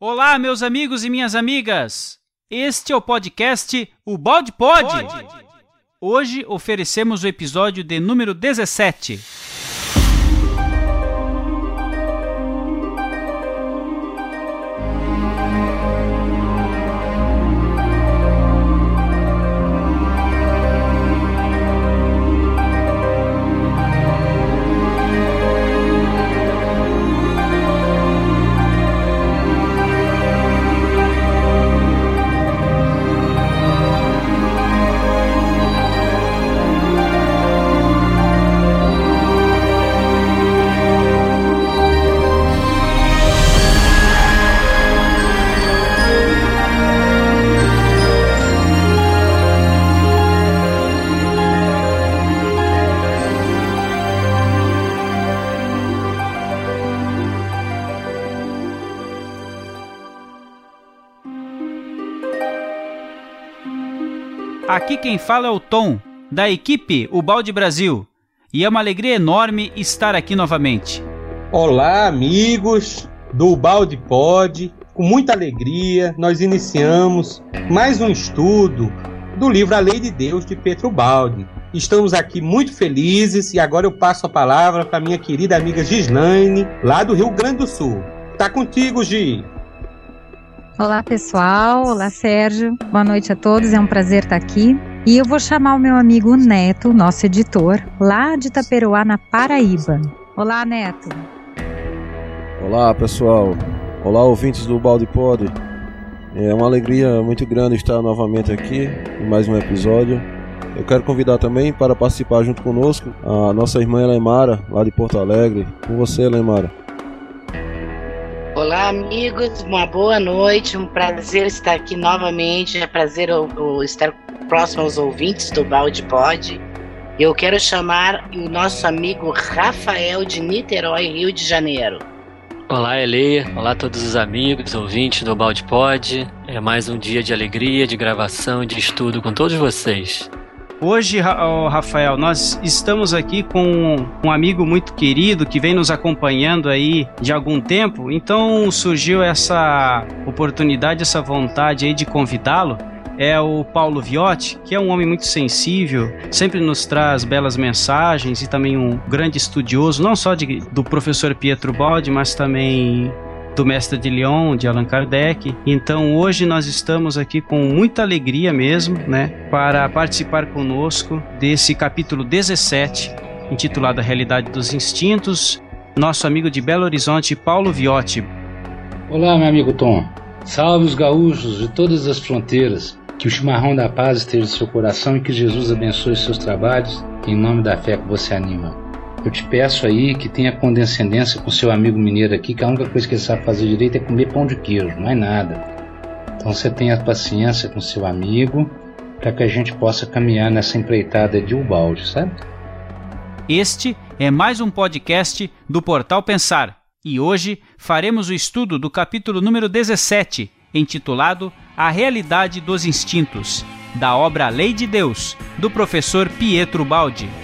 Olá, meus amigos e minhas amigas! Este é o podcast O Balde Pode! Hoje oferecemos o episódio de número 17. Aqui quem fala é o Tom, da equipe O Balde Brasil. E é uma alegria enorme estar aqui novamente. Olá, amigos do Balde Pod. Com muita alegria, nós iniciamos mais um estudo do livro A Lei de Deus de Petro Balde. Estamos aqui muito felizes e agora eu passo a palavra para minha querida amiga Gislaine, lá do Rio Grande do Sul. Tá contigo, Gi. Olá, pessoal. Olá, Sérgio. Boa noite a todos. É um prazer estar aqui. E eu vou chamar o meu amigo Neto, nosso editor, lá de Itaperuá, na Paraíba. Olá, Neto. Olá, pessoal. Olá, ouvintes do Balde Pod. É uma alegria muito grande estar novamente aqui em mais um episódio. Eu quero convidar também para participar junto conosco a nossa irmã Elemara, lá de Porto Alegre. Com você, Elemara. Olá, amigos, uma boa noite, um prazer estar aqui novamente, é prazer o, estar próximo aos ouvintes do Balde Pod. Eu quero chamar o nosso amigo Rafael de Niterói, Rio de Janeiro. Olá, Ele. Olá todos os amigos, ouvintes do Balde Pod. É mais um dia de alegria, de gravação e de estudo com todos vocês. Hoje, Rafael, nós estamos aqui com um amigo muito querido que vem nos acompanhando aí de algum tempo. Então surgiu essa oportunidade, essa vontade aí de convidá-lo é o Paulo Viotti, que é um homem muito sensível, sempre nos traz belas mensagens e também um grande estudioso, não só de, do professor Pietro Baldi, mas também do Mestre de Lyon, de Allan Kardec. Então hoje nós estamos aqui com muita alegria mesmo, né, para participar conosco desse capítulo 17, intitulado A Realidade dos Instintos, nosso amigo de Belo Horizonte, Paulo Viotti. Olá, meu amigo Tom. Salve os gaúchos de todas as fronteiras. Que o chimarrão da paz esteja em seu coração e que Jesus abençoe seus trabalhos, em nome da fé que você anima. Eu te peço aí que tenha condescendência com seu amigo mineiro aqui, que a única coisa que ele sabe fazer direito é comer pão de queijo, não é nada. Então você tenha paciência com seu amigo para que a gente possa caminhar nessa empreitada de Ubalde, sabe? Este é mais um podcast do Portal Pensar e hoje faremos o estudo do capítulo número 17, intitulado A Realidade dos Instintos, da obra Lei de Deus, do professor Pietro Baldi.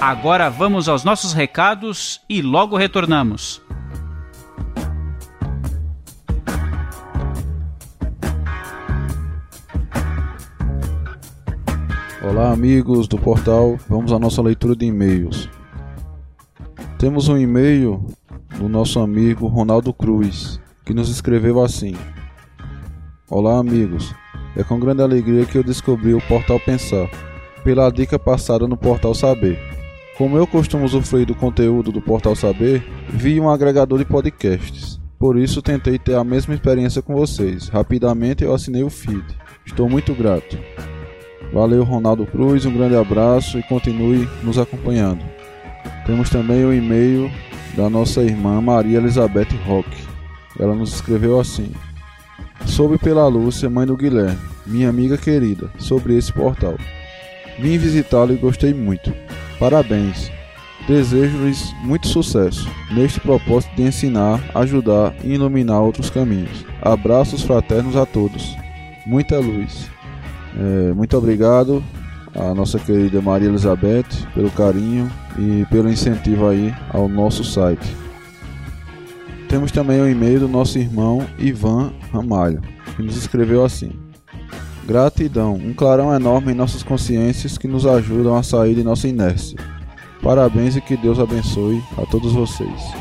Agora vamos aos nossos recados e logo retornamos. Olá, amigos do portal. Vamos à nossa leitura de e-mails. Temos um e-mail do nosso amigo Ronaldo Cruz, que nos escreveu assim: Olá, amigos. É com grande alegria que eu descobri o portal Pensar, pela dica passada no portal Saber. Como eu costumo usufruir do conteúdo do Portal Saber, vi um agregador de podcasts. Por isso tentei ter a mesma experiência com vocês. Rapidamente eu assinei o feed. Estou muito grato. Valeu Ronaldo Cruz, um grande abraço e continue nos acompanhando. Temos também o e-mail da nossa irmã Maria Elizabeth Roque. Ela nos escreveu assim: Soube pela Lúcia, mãe do Guilherme, minha amiga querida, sobre esse portal. Vim visitá-lo e gostei muito. Parabéns! Desejo-lhes muito sucesso neste propósito de ensinar, ajudar e iluminar outros caminhos. Abraços fraternos a todos. Muita luz. É, muito obrigado à nossa querida Maria Elizabeth pelo carinho e pelo incentivo aí ao nosso site. Temos também o e-mail do nosso irmão Ivan Ramalho, que nos escreveu assim: Gratidão, um clarão enorme em nossas consciências que nos ajudam a sair de nossa inércia. Parabéns e que Deus abençoe a todos vocês.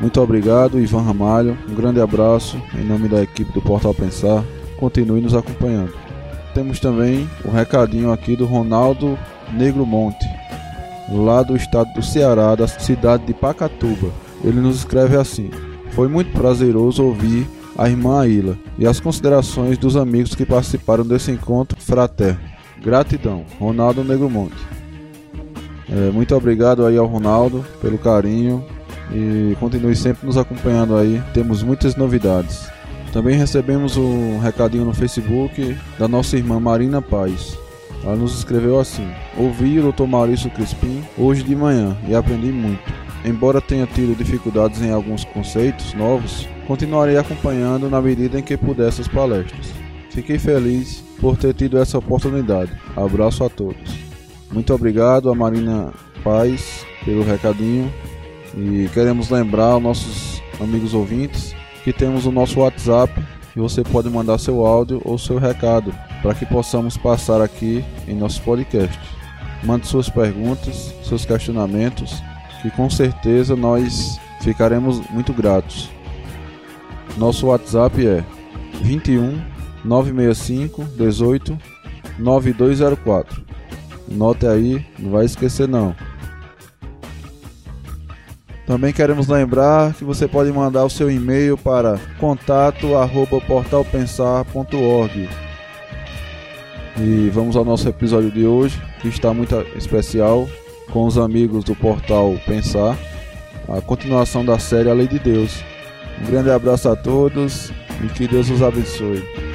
Muito obrigado, Ivan Ramalho. Um grande abraço em nome da equipe do Portal Pensar. Continue nos acompanhando. Temos também o um recadinho aqui do Ronaldo Negro Monte, lá do estado do Ceará, da cidade de Pacatuba. Ele nos escreve assim: Foi muito prazeroso ouvir a irmã Aila e as considerações dos amigos que participaram desse encontro fraterno. Gratidão, Ronaldo Negro Monte. É, muito obrigado aí ao Ronaldo pelo carinho e continue sempre nos acompanhando aí. Temos muitas novidades. Também recebemos um recadinho no Facebook da nossa irmã Marina Paz. Ela nos escreveu assim: Ouvi o Dr. Maurício Crispim hoje de manhã e aprendi muito. Embora tenha tido dificuldades em alguns conceitos novos, continuarei acompanhando na medida em que puder essas palestras. Fiquei feliz por ter tido essa oportunidade. Abraço a todos. Muito obrigado a Marina Paz pelo recadinho e queremos lembrar aos nossos amigos ouvintes que temos o nosso WhatsApp e você pode mandar seu áudio ou seu recado para que possamos passar aqui em nossos podcasts. Mande suas perguntas, seus questionamentos, que com certeza nós ficaremos muito gratos. Nosso WhatsApp é 21 965 18 9204. Note aí, não vai esquecer não. Também queremos lembrar que você pode mandar o seu e-mail para contato@portalpensar.org. E vamos ao nosso episódio de hoje, que está muito especial com os amigos do portal Pensar, a continuação da série A Lei de Deus. Um grande abraço a todos e que Deus os abençoe.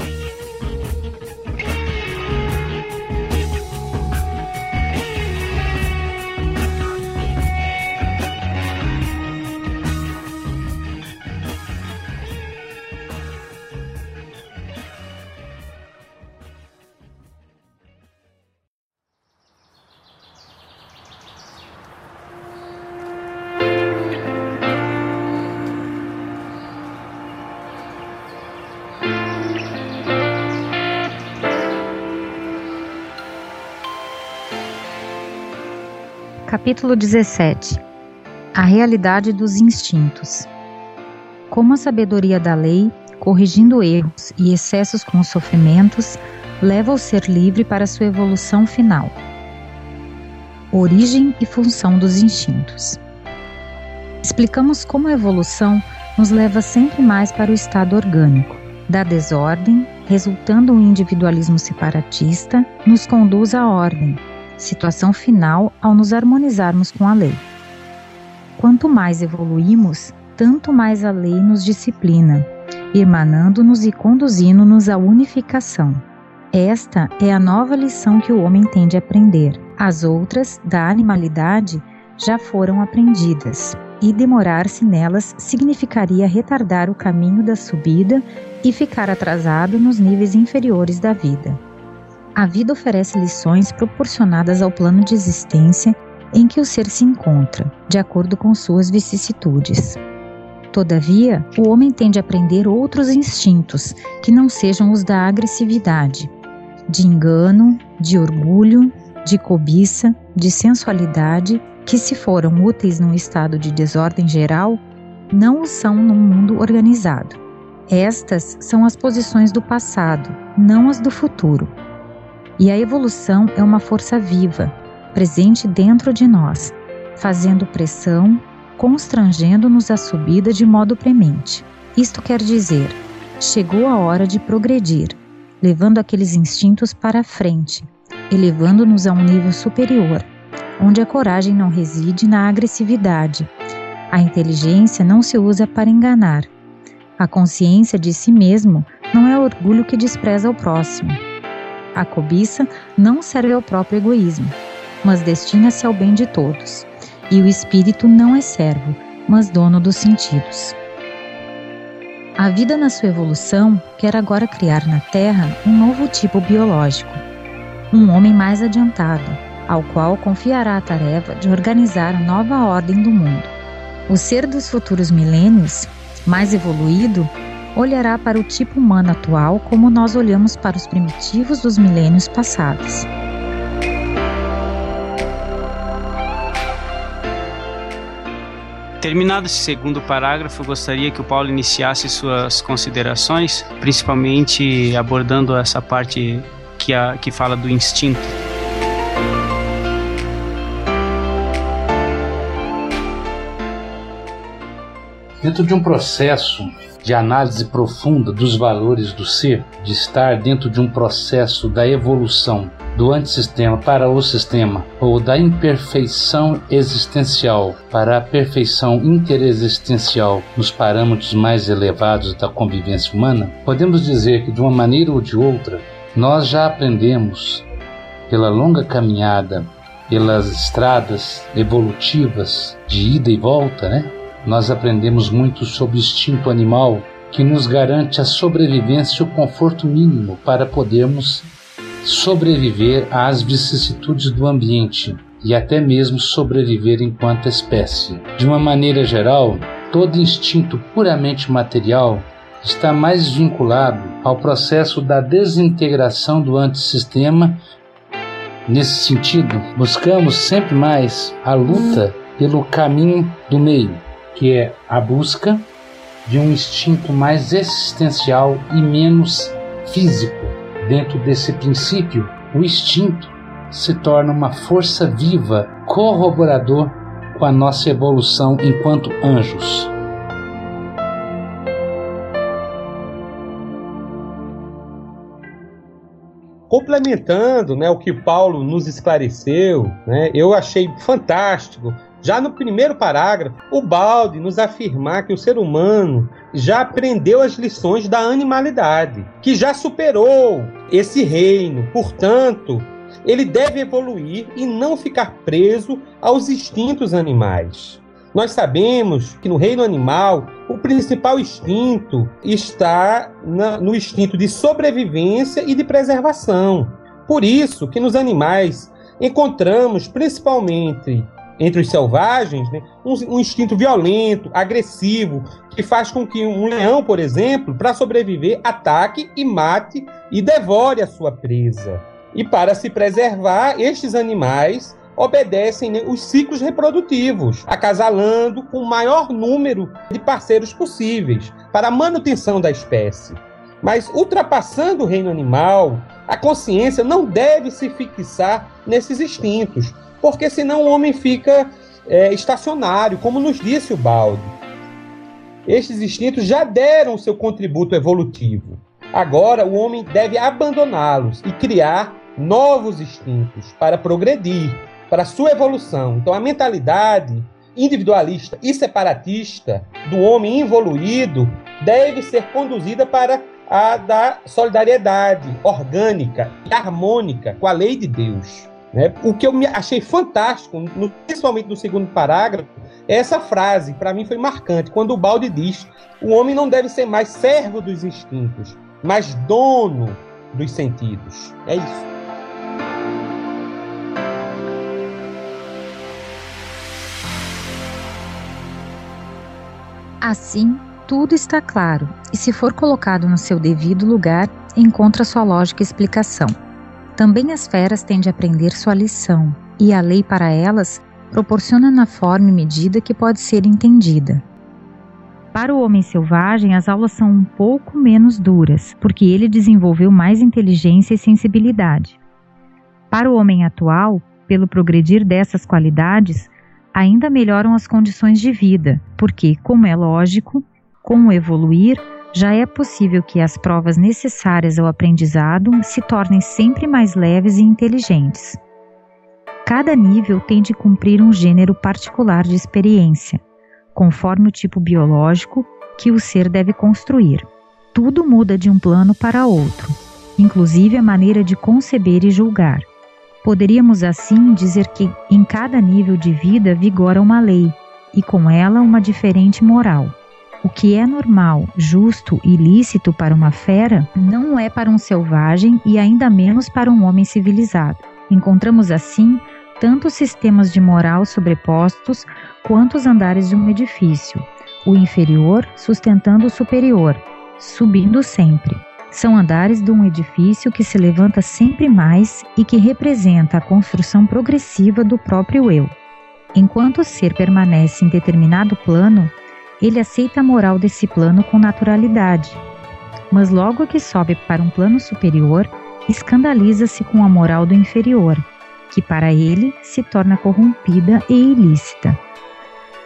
Capítulo 17 A realidade dos instintos. Como a sabedoria da lei, corrigindo erros e excessos com os sofrimentos, leva o ser livre para sua evolução final. Origem e função dos instintos. Explicamos como a evolução nos leva sempre mais para o estado orgânico, da desordem, resultando um individualismo separatista, nos conduz à ordem, situação final ao nos harmonizarmos com a lei. Quanto mais evoluímos, tanto mais a lei nos disciplina, emanando-nos e conduzindo-nos à unificação. Esta é a nova lição que o homem tem de aprender. As outras, da animalidade, já foram aprendidas, e demorar-se nelas significaria retardar o caminho da subida e ficar atrasado nos níveis inferiores da vida. A vida oferece lições proporcionadas ao plano de existência em que o ser se encontra, de acordo com suas vicissitudes. Todavia, o homem tende a aprender outros instintos que não sejam os da agressividade, de engano, de orgulho, de cobiça, de sensualidade, que, se foram úteis num estado de desordem geral, não o são num mundo organizado. Estas são as posições do passado, não as do futuro. E a evolução é uma força viva, presente dentro de nós, fazendo pressão, constrangendo-nos à subida de modo premente. Isto quer dizer, chegou a hora de progredir, levando aqueles instintos para a frente, elevando-nos a um nível superior, onde a coragem não reside na agressividade. A inteligência não se usa para enganar. A consciência de si mesmo não é orgulho que despreza o próximo a cobiça não serve ao próprio egoísmo. mas destina-se ao bem de todos. E o espírito não é servo, mas dono dos sentidos. A vida, na sua evolução, quer agora criar na Terra um novo tipo biológico, um homem mais adiantado, ao qual confiará a tarefa de organizar a nova ordem do mundo. O ser dos futuros milênios, mais evoluído, olhará para o tipo humano atual como nós olhamos para os primitivos dos milênios passados. Terminado esse segundo parágrafo, gostaria que o Paulo iniciasse suas considerações, principalmente abordando essa parte que, a, que fala do instinto. Dentro de um processo de análise profunda dos valores do ser, de estar dentro de um processo da evolução do antissistema para o sistema, ou da imperfeição existencial para a perfeição interexistencial nos parâmetros mais elevados da convivência humana, podemos dizer que de uma maneira ou de outra, nós já aprendemos pela longa caminhada, pelas estradas evolutivas de ida e volta, né? Nós aprendemos muito sobre o instinto animal que nos garante a sobrevivência e o conforto mínimo para podermos sobreviver às vicissitudes do ambiente e até mesmo sobreviver enquanto espécie. De uma maneira geral, todo instinto puramente material está mais vinculado ao processo da desintegração do antissistema. Nesse sentido, buscamos sempre mais a luta pelo caminho do meio, que é a busca de um instinto mais existencial e menos físico Dentro desse princípio, o instinto se torna uma força viva, corroborador com a nossa evolução enquanto anjos. Complementando né, o que Paulo nos esclareceu, né, eu achei fantástico já no primeiro parágrafo, o Balde nos afirmar que o ser humano já aprendeu as lições da animalidade, que já superou esse reino. Portanto, ele deve evoluir e não ficar preso aos instintos animais. Nós sabemos que no reino animal, o principal instinto está no instinto de sobrevivência e de preservação. Por isso que nos animais encontramos principalmente entre os selvagens, né, um, um, instinto violento, agressivo, que faz com que um leão, por exemplo, para sobreviver, ataque e mate e devore a sua presa. E para se preservar, estes animais obedecem né, os ciclos reprodutivos, acasalando com o maior número de parceiros possíveis para a manutenção da espécie. Mas ultrapassando o reino animal, a consciência não deve se fixar nesses instintos, porque senão o homem fica é, estacionário, como nos disse o Balde. Estes instintos já deram seu contributo evolutivo. Agora o homem deve abandoná-los e criar novos instintos para progredir, para sua evolução. Então a mentalidade individualista e separatista do homem evoluído deve ser conduzida para a da solidariedade orgânica e harmônica com a lei de Deus. Né? O que eu achei fantástico, no, principalmente no segundo parágrafo, é essa frase, para mim foi marcante, quando o Balde diz: o homem não deve ser mais servo dos instintos, mas dono dos sentidos. É isso. Assim, tudo está claro, e se for colocado no seu devido lugar, encontra sua lógica explicação. Também as feras têm de aprender sua lição, e a lei para elas proporciona na forma e medida que pode ser entendida. Para o homem selvagem, as aulas são um pouco menos duras, porque ele desenvolveu mais inteligência e sensibilidade. Para o homem atual, pelo progredir dessas qualidades, ainda melhoram as condições de vida, porque, como é lógico, com o evoluir, já é possível que as provas necessárias ao aprendizado se tornem sempre mais leves e inteligentes. Cada nível tem de cumprir um gênero particular de experiência, conforme o tipo biológico que o ser deve construir. Tudo muda de um plano para outro, inclusive a maneira de conceber e julgar. Poderíamos assim dizer que em cada nível de vida vigora uma lei e com ela uma diferente moral. O que é normal, justo e lícito para uma fera não é para um selvagem e ainda menos para um homem civilizado. Encontramos assim tanto sistemas de moral sobrepostos quanto os andares de um edifício, o inferior sustentando o superior, subindo sempre. São andares de um edifício que se levanta sempre mais e que representa a construção progressiva do próprio eu. Enquanto o ser permanece em determinado plano, ele aceita a moral desse plano com naturalidade. Mas logo que sobe para um plano superior, escandaliza-se com a moral do inferior, que para ele se torna corrompida e ilícita.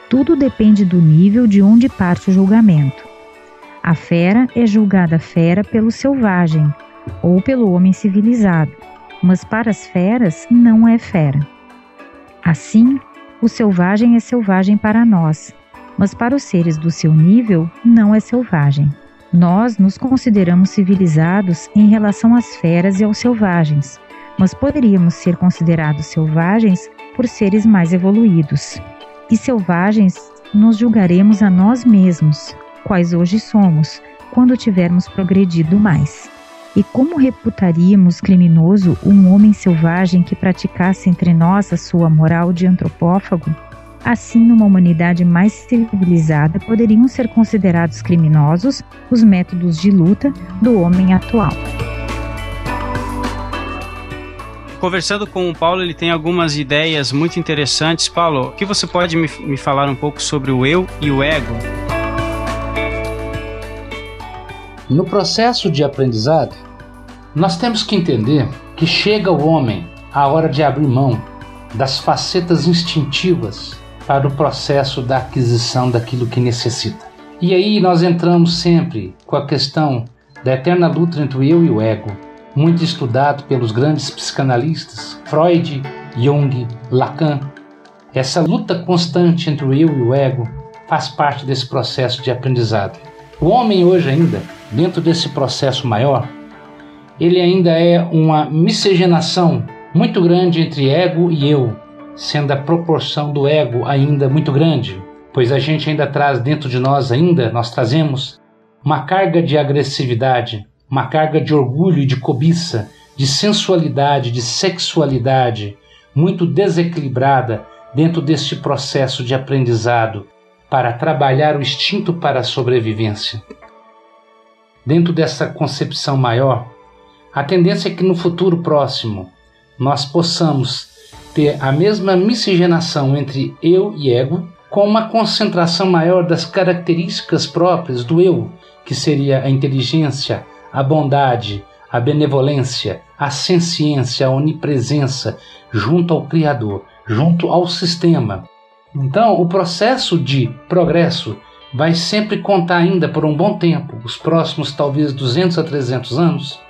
Tudo depende do nível de onde parte o julgamento. A fera é julgada fera pelo selvagem ou pelo homem civilizado, mas para as feras não é fera. Assim, o selvagem é selvagem para nós, mas para os seres do seu nível não é selvagem. Nós nos consideramos civilizados em relação às feras e aos selvagens, mas poderíamos ser considerados selvagens por seres mais evoluídos. E selvagens nos julgaremos a nós mesmos, quais hoje somos, quando tivermos progredido mais. E como reputaríamos criminoso um homem selvagem que praticasse entre nós a sua moral de antropófago? Assim, numa humanidade mais civilizada, poderiam ser considerados criminosos os métodos de luta do homem atual. Conversando com o Paulo, ele tem algumas ideias muito interessantes. Paulo, o que você pode me, me falar um pouco sobre o eu e o ego? No processo de aprendizado, nós temos que entender que chega ao homem a hora de abrir mão das facetas instintivas para o processo da aquisição daquilo que necessita. E aí nós entramos sempre com a questão da eterna luta entre o eu e o ego, muito estudado pelos grandes psicanalistas Freud, Jung, Lacan. Essa luta constante entre o eu e o ego faz parte desse processo de aprendizado. O homem hoje ainda dentro desse processo maior, ele ainda é uma miscigenação muito grande entre ego e eu, sendo a proporção do ego ainda muito grande, pois a gente ainda traz dentro de nós ainda, nós trazemos uma carga de agressividade, uma carga de orgulho e de cobiça, de sensualidade, de sexualidade, muito desequilibrada dentro deste processo de aprendizado para trabalhar o instinto para a sobrevivência. Dentro dessa concepção maior, a tendência é que no futuro próximo nós possamos ter a mesma miscigenação entre eu e ego, com uma concentração maior das características próprias do eu, que seria a inteligência, a bondade, a benevolência, a senciência, a onipresença, junto ao Criador, junto ao sistema. Então, o processo de progresso vai sempre contar ainda por um bom tempo, os próximos talvez 200 a 300 anos,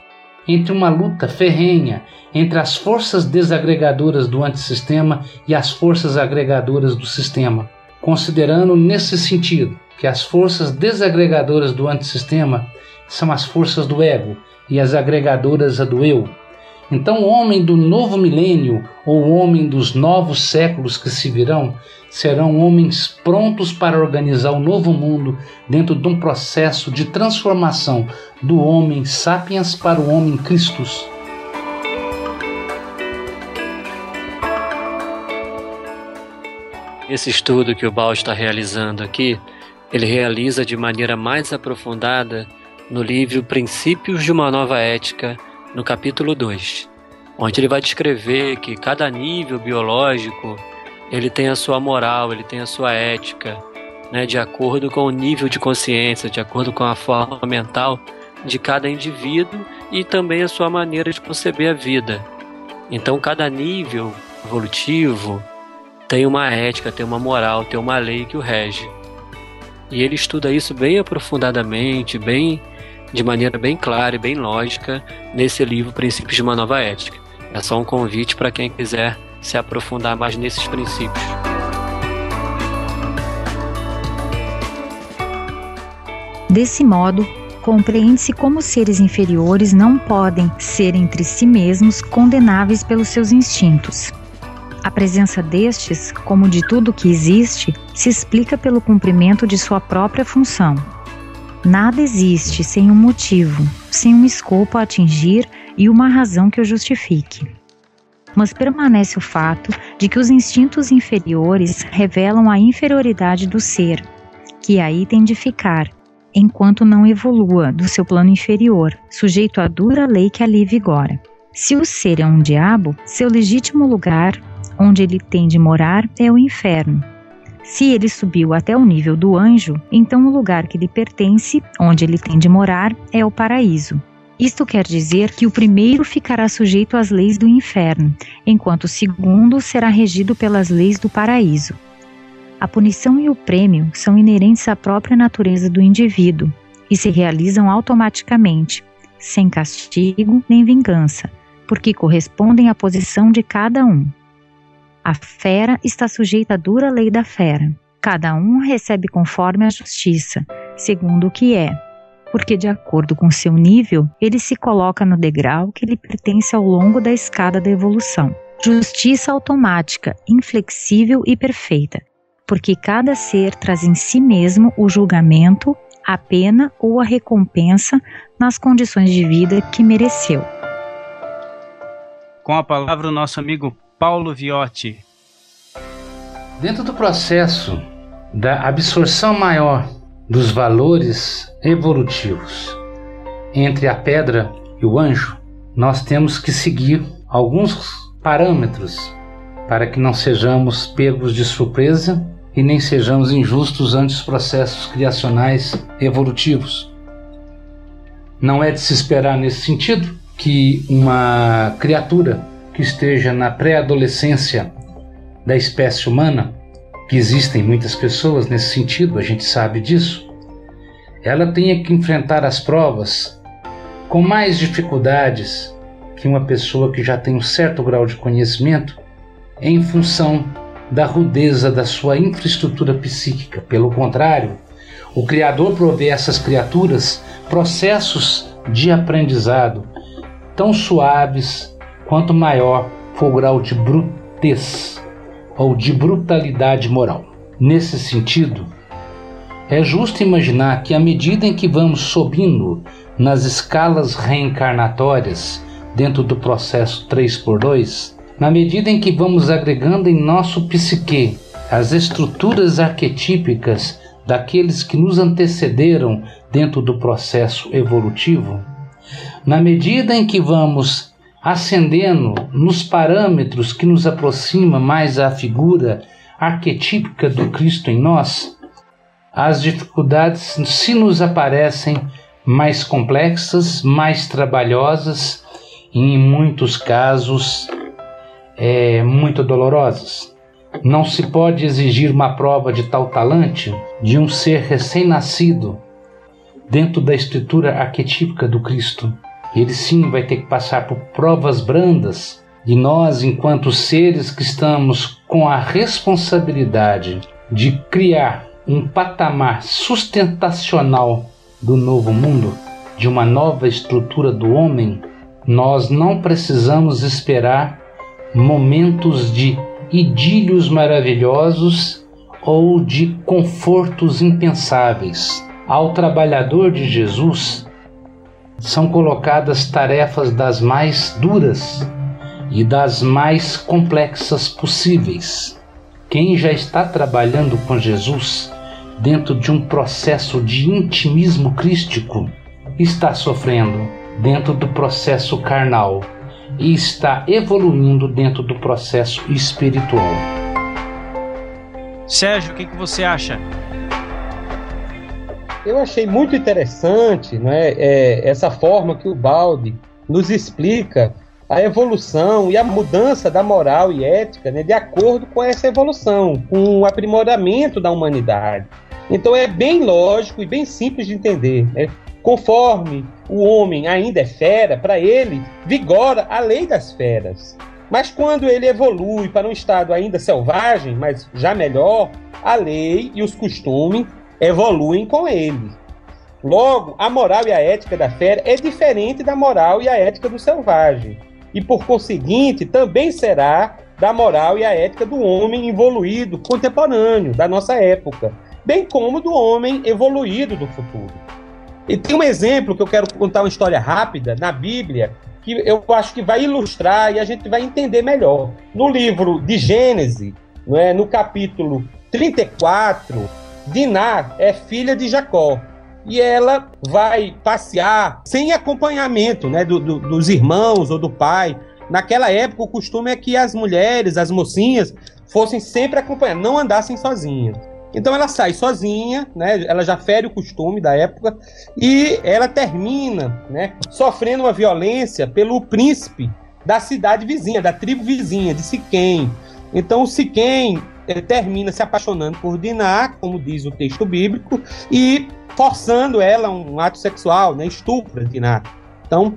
entre uma luta ferrenha entre as forças desagregadoras do antissistema e as forças agregadoras do sistema, considerando nesse sentido que as forças desagregadoras do antissistema são as forças do ego e as agregadoras a do eu, então, o homem do novo milênio, ou o homem dos novos séculos que se virão, serão homens prontos para organizar o novo mundo dentro de um processo de transformação do homem sapiens para o homem Christus. Esse estudo que o Bal está realizando aqui, ele realiza de maneira mais aprofundada no livro Princípios de uma Nova Ética no capítulo 2, onde ele vai descrever que cada nível biológico ele tem a sua moral, ele tem a sua ética, né, de acordo com o nível de consciência, de acordo com a forma mental de cada indivíduo e também a sua maneira de conceber a vida. Então, cada nível evolutivo tem uma ética, tem uma moral, tem uma lei que o rege. E ele estuda isso bem aprofundadamente, bem de maneira bem clara e bem lógica nesse livro Princípios de uma Nova Ética. É só um convite para quem quiser se aprofundar mais nesses princípios. Desse modo, compreende-se como seres inferiores não podem ser entre si mesmos condenáveis pelos seus instintos. A presença destes, como de tudo que existe, se explica pelo cumprimento de sua própria função. Nada existe sem um motivo, sem um escopo a atingir e uma razão que o justifique. Mas permanece o fato de que os instintos inferiores revelam a inferioridade do ser, que aí tem de ficar, enquanto não evolua do seu plano inferior, sujeito à dura lei que ali vigora. Se o ser é um diabo, seu legítimo lugar onde ele tem de morar é o inferno. Se ele subiu até o nível do anjo, então o lugar que lhe pertence, onde ele tem de morar, é o paraíso. Isto quer dizer que o primeiro ficará sujeito às leis do inferno, enquanto o segundo será regido pelas leis do paraíso. A punição e o prêmio são inerentes à própria natureza do indivíduo e se realizam automaticamente, sem castigo nem vingança, porque correspondem à posição de cada um. A fera está sujeita à dura lei da fera. Cada um recebe conforme a justiça, segundo o que é, porque de acordo com seu nível, ele se coloca no degrau que lhe pertence ao longo da escada da evolução. Justiça automática, inflexível e perfeita, porque cada ser traz em si mesmo o julgamento, a pena ou a recompensa nas condições de vida que mereceu. Com a palavra, o nosso amigo Paulo Viotti. Dentro do processo da absorção maior dos valores evolutivos entre a pedra e o anjo, nós temos que seguir alguns parâmetros para que não sejamos pegos de surpresa e nem sejamos injustos ante os processos criacionais evolutivos. Não é de se esperar nesse sentido que uma criatura que esteja na pré-adolescência da espécie humana, que existem muitas pessoas nesse sentido, a gente sabe disso, ela tenha que enfrentar as provas com mais dificuldades que uma pessoa que já tem um certo grau de conhecimento em função da rudeza da sua infraestrutura psíquica. Pelo contrário, o Criador provê a essas criaturas processos de aprendizado tão suaves, quanto maior for o grau de brutez ou de brutalidade moral. Nesse sentido, é justo imaginar que à medida em que vamos subindo nas escalas reencarnatórias dentro do processo 3x2, na medida em que vamos agregando em nosso psique as estruturas arquetípicas daqueles que nos antecederam dentro do processo evolutivo, na medida em que vamos ascendendo nos parâmetros que nos aproxima mais à figura arquetípica do Cristo em nós, as dificuldades se nos aparecem mais complexas, mais trabalhosas e, em muitos casos, é, muito dolorosas. Não se pode exigir uma prova de tal talante de um ser recém-nascido dentro da estrutura arquetípica do Cristo ele sim vai ter que passar por provas brandas e nós, enquanto seres que estamos com a responsabilidade de criar um patamar sustentacional do novo mundo, de uma nova estrutura do homem, nós não precisamos esperar momentos de idílios maravilhosos ou de confortos impensáveis. Ao trabalhador de Jesus, são colocadas tarefas das mais duras e das mais complexas possíveis. Quem já está trabalhando com Jesus dentro de um processo de intimismo crístico está sofrendo dentro do processo carnal e está evoluindo dentro do processo espiritual. Sérgio, o que, que você acha? Eu achei muito interessante né, é, essa forma que o Balde nos explica a evolução e a mudança da moral e ética né, de acordo com essa evolução, com o aprimoramento da humanidade. Então é bem lógico e bem simples de entender. Né? Conforme o homem ainda é fera, para ele vigora a lei das feras. Mas quando ele evolui para um estado ainda selvagem, mas já melhor, a lei e os costumes evoluem com ele. Logo, a moral e a ética da fera é diferente da moral e a ética do selvagem. E por conseguinte, também será da moral e a ética do homem evoluído contemporâneo da nossa época, bem como do homem evoluído do futuro. E tem um exemplo que eu quero contar uma história rápida na Bíblia que eu acho que vai ilustrar e a gente vai entender melhor. No livro de Gênesis, é, no capítulo 34, Diná é filha de Jacó e ela vai passear sem acompanhamento né, do, do, dos irmãos ou do pai. Naquela época, o costume é que as mulheres, as mocinhas, fossem sempre acompanhadas, não andassem sozinhas. Então ela sai sozinha, né? Ela já fere o costume da época e ela termina, né, sofrendo uma violência pelo príncipe da cidade vizinha, da tribo vizinha de Siquém. Então Siquém termina se apaixonando por Diná, como diz o texto bíblico, e forçando ela a um ato sexual, né, estupra Diná. Então,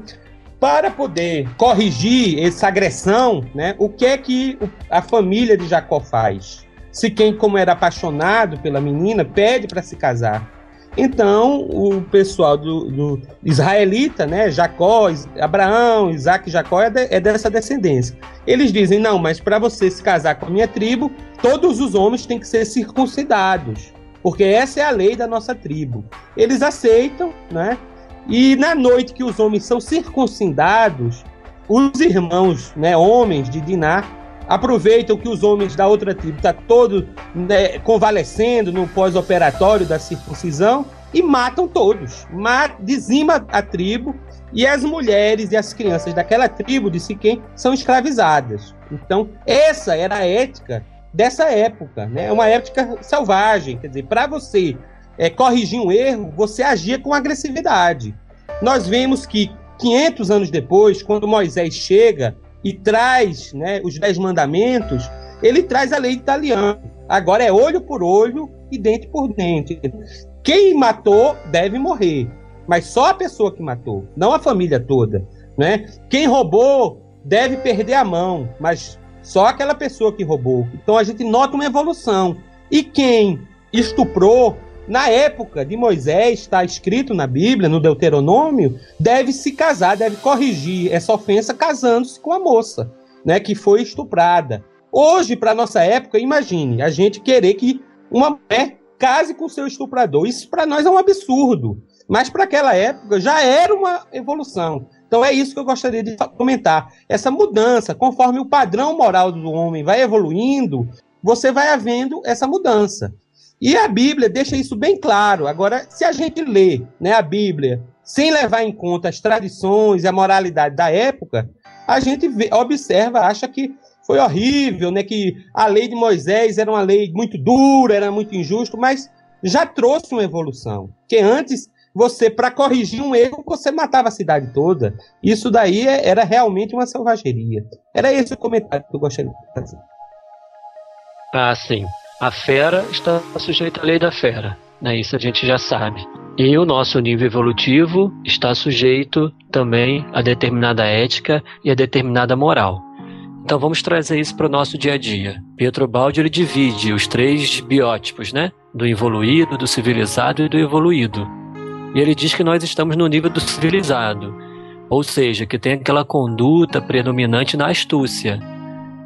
para poder corrigir essa agressão, né, o que é que a família de Jacó faz? Se quem, como era apaixonado pela menina, pede para se casar. Então, o pessoal do, do, israelita, né, Jacó, Abraão, Isaac e Jacó é, de, é dessa descendência. Eles dizem: não, mas para você se casar com a minha tribo, todos os homens têm que ser circuncidados, porque essa é a lei da nossa tribo. Eles aceitam, né? E na noite que os homens são circuncidados, os irmãos, né, homens de Diná, aproveitam que os homens da outra tribo estão tá todos né, convalescendo no pós-operatório da circuncisão e matam todos. Mat dizima a tribo e as mulheres e as crianças daquela tribo de Siquém são escravizadas. Então, essa era a ética dessa época, né? Uma ética selvagem, quer dizer, para você é, corrigir um erro, você agia com agressividade. Nós vemos que 500 anos depois, quando Moisés chega e traz né, os Dez Mandamentos, ele traz a lei italiana. Agora é olho por olho e dente por dente. Quem matou deve morrer, mas só a pessoa que matou, não a família toda. Né? Quem roubou deve perder a mão, mas só aquela pessoa que roubou. Então a gente nota uma evolução. E quem estuprou na época de Moisés, está escrito na Bíblia, no Deuteronômio, deve se casar, deve corrigir essa ofensa casando-se com a moça, né, que foi estuprada. Hoje, para nossa época, imagine a gente querer que uma mulher case com seu estuprador. Isso para nós é um absurdo. Mas para aquela época já era uma evolução. Então é isso que eu gostaria de comentar. Essa mudança, conforme o padrão moral do homem vai evoluindo, você vai havendo essa mudança. E a Bíblia deixa isso bem claro. Agora, se a gente lê né, a Bíblia sem levar em conta as tradições e a moralidade da época, a gente vê, observa, acha que foi horrível, né, que a lei de Moisés era uma lei muito dura, era muito injusto, mas já trouxe uma evolução. Que antes você, para corrigir um erro, você matava a cidade toda. Isso daí é, era realmente uma selvageria. Era esse o comentário que eu gostaria de fazer. Ah, sim. A fera está sujeita à lei da fera, né? Isso a gente já sabe. E o nosso nível evolutivo está sujeito também a determinada ética e a determinada moral. Então vamos trazer isso para o nosso dia a dia. Pietro Baldi ele divide os três biótipos, né? Do evoluído, do civilizado e do evoluído. E ele diz que nós estamos no nível do civilizado, ou seja, que tem aquela conduta predominante na astúcia.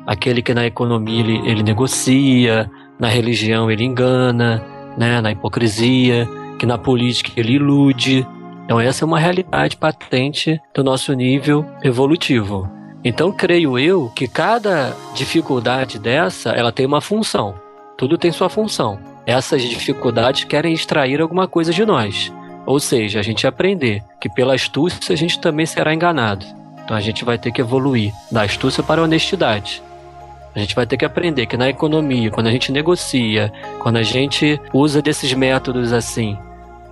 Aquele que na economia ele, ele negocia, na religião ele engana, né, na hipocrisia, que na política ele ilude. Então essa é uma realidade patente do nosso nível evolutivo. Então creio eu que cada dificuldade dessa, ela tem uma função. Tudo tem sua função. Essas dificuldades querem extrair alguma coisa de nós. Ou seja, a gente aprender que pela astúcia a gente também será enganado. Então a gente vai ter que evoluir da astúcia para a honestidade. A gente vai ter que aprender que na economia, quando a gente negocia, quando a gente usa desses métodos assim,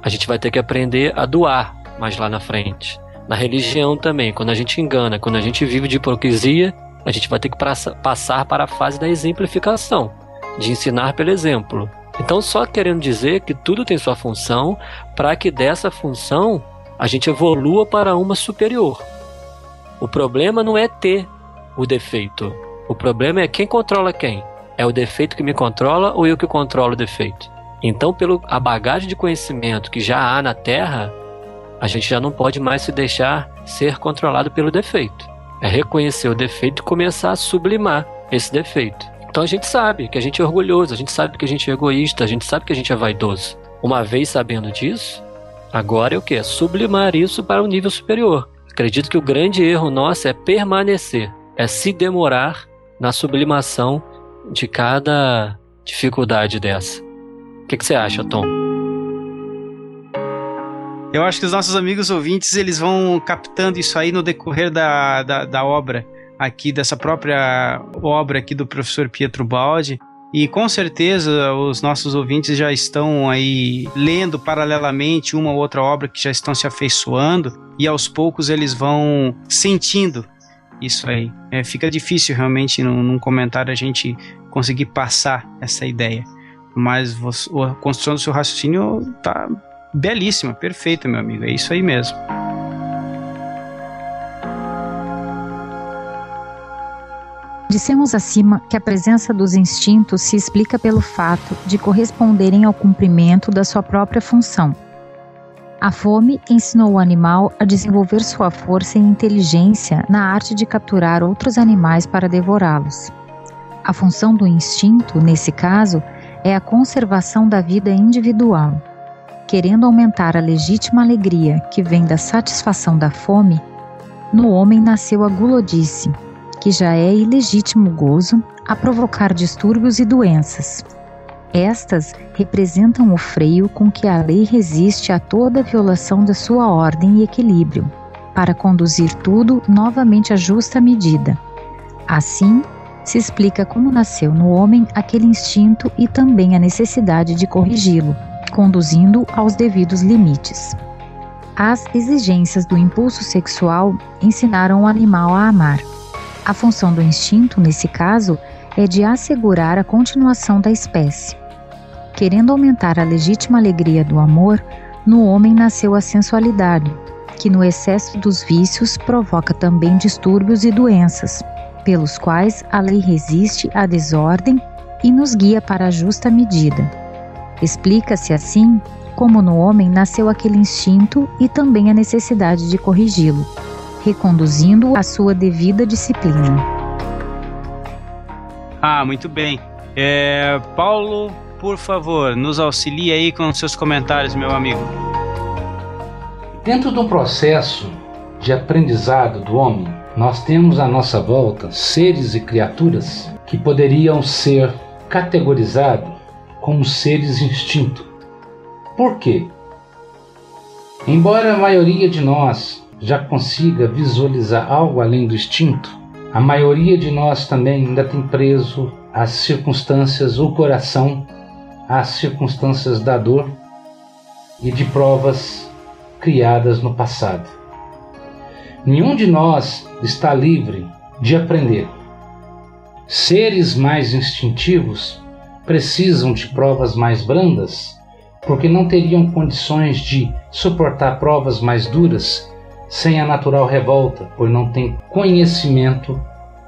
a gente vai ter que aprender a doar mais lá na frente. Na religião também, quando a gente engana, quando a gente vive de hipocrisia, a gente vai ter que passar para a fase da exemplificação, de ensinar pelo exemplo. Então, só querendo dizer que tudo tem sua função para que dessa função a gente evolua para uma superior. O problema não é ter o defeito, o problema é quem controla quem. É o defeito que me controla ou eu que controlo o defeito? Então, pelo a bagagem de conhecimento que já há na Terra, a gente já não pode mais se deixar ser controlado pelo defeito. É reconhecer o defeito e começar a sublimar esse defeito. Então a gente sabe que a gente é orgulhoso, a gente sabe que a gente é egoísta, a gente sabe que a gente é vaidoso. Uma vez sabendo disso, agora é o que? Sublimar isso para um nível superior. Acredito que o grande erro nosso é permanecer, é se demorar na sublimação de cada dificuldade dessa. O que, que você acha, Tom? Eu acho que os nossos amigos ouvintes eles vão captando isso aí no decorrer da, da, da obra aqui, dessa própria obra aqui do professor Pietro Baldi. E com certeza os nossos ouvintes já estão aí lendo paralelamente uma ou outra obra que já estão se afeiçoando e aos poucos eles vão sentindo isso aí. É, fica difícil realmente num, num comentário a gente conseguir passar essa ideia. Mas você, a construção do seu raciocínio tá belíssima, perfeita, meu amigo. É isso aí mesmo. Dissemos acima que a presença dos instintos se explica pelo fato de corresponderem ao cumprimento da sua própria função. A fome ensinou o animal a desenvolver sua força e inteligência na arte de capturar outros animais para devorá-los. A função do instinto, nesse caso, é a conservação da vida individual. Querendo aumentar a legítima alegria que vem da satisfação da fome, no homem nasceu a gulodice, que já é ilegítimo gozo a provocar distúrbios e doenças. Estas representam o freio com que a lei resiste a toda violação da sua ordem e equilíbrio, para conduzir tudo novamente à justa medida. Assim, se explica como nasceu no homem aquele instinto e também a necessidade de corrigi-lo, conduzindo aos devidos limites. As exigências do impulso sexual ensinaram o animal a amar. A função do instinto, nesse caso, é de assegurar a continuação da espécie. Querendo aumentar a legítima alegria do amor, no homem nasceu a sensualidade, que no excesso dos vícios provoca também distúrbios e doenças, pelos quais a lei resiste à desordem e nos guia para a justa medida. Explica-se assim como no homem nasceu aquele instinto e também a necessidade de corrigi-lo, reconduzindo-o à sua devida disciplina. Ah, muito bem. É, Paulo, por favor, nos auxilie aí com seus comentários, meu amigo. Dentro do processo de aprendizado do homem, nós temos à nossa volta seres e criaturas que poderiam ser categorizados como seres instinto. Por quê? Embora a maioria de nós já consiga visualizar algo além do instinto, a maioria de nós também ainda tem preso as circunstâncias, o coração, às circunstâncias da dor e de provas criadas no passado. Nenhum de nós está livre de aprender. Seres mais instintivos precisam de provas mais brandas porque não teriam condições de suportar provas mais duras sem a natural revolta, pois não têm conhecimento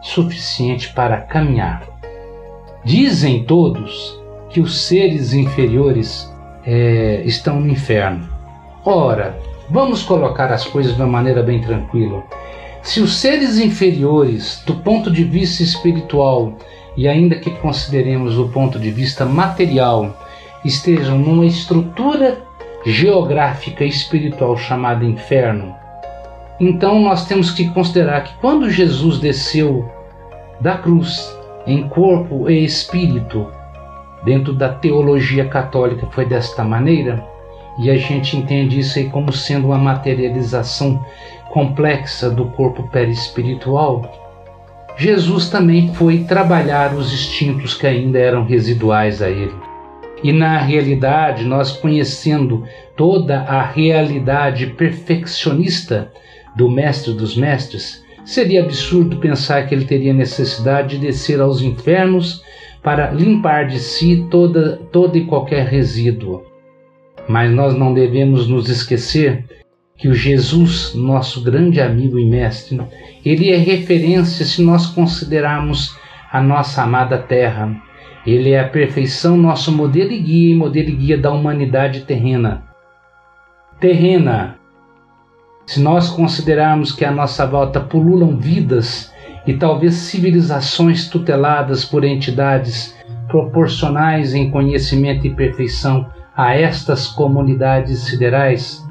suficiente para caminhar. Dizem todos que os seres inferiores é, estão no inferno. Ora, vamos colocar as coisas de uma maneira bem tranquila. Se os seres inferiores, do ponto de vista espiritual, e ainda que consideremos do ponto de vista material, estejam numa estrutura geográfica espiritual chamada inferno, então nós temos que considerar que quando Jesus desceu da cruz em corpo e espírito, dentro da teologia católica foi desta maneira, e a gente entende isso aí como sendo uma materialização complexa do corpo perispiritual. Jesus também foi trabalhar os instintos que ainda eram residuais a ele. E na realidade, nós conhecendo toda a realidade perfeccionista do Mestre dos Mestres, seria absurdo pensar que ele teria necessidade de descer aos infernos para limpar de si toda, todo e qualquer resíduo. Mas nós não devemos nos esquecer que o Jesus, nosso grande amigo e mestre, ele é referência se nós considerarmos a nossa amada terra. Ele é a perfeição, nosso modelo e guia e modelo e guia da humanidade terrena. Terrena. Se nós considerarmos que à nossa volta pululam vidas e talvez civilizações tuteladas por entidades proporcionais em conhecimento e perfeição a estas comunidades siderais,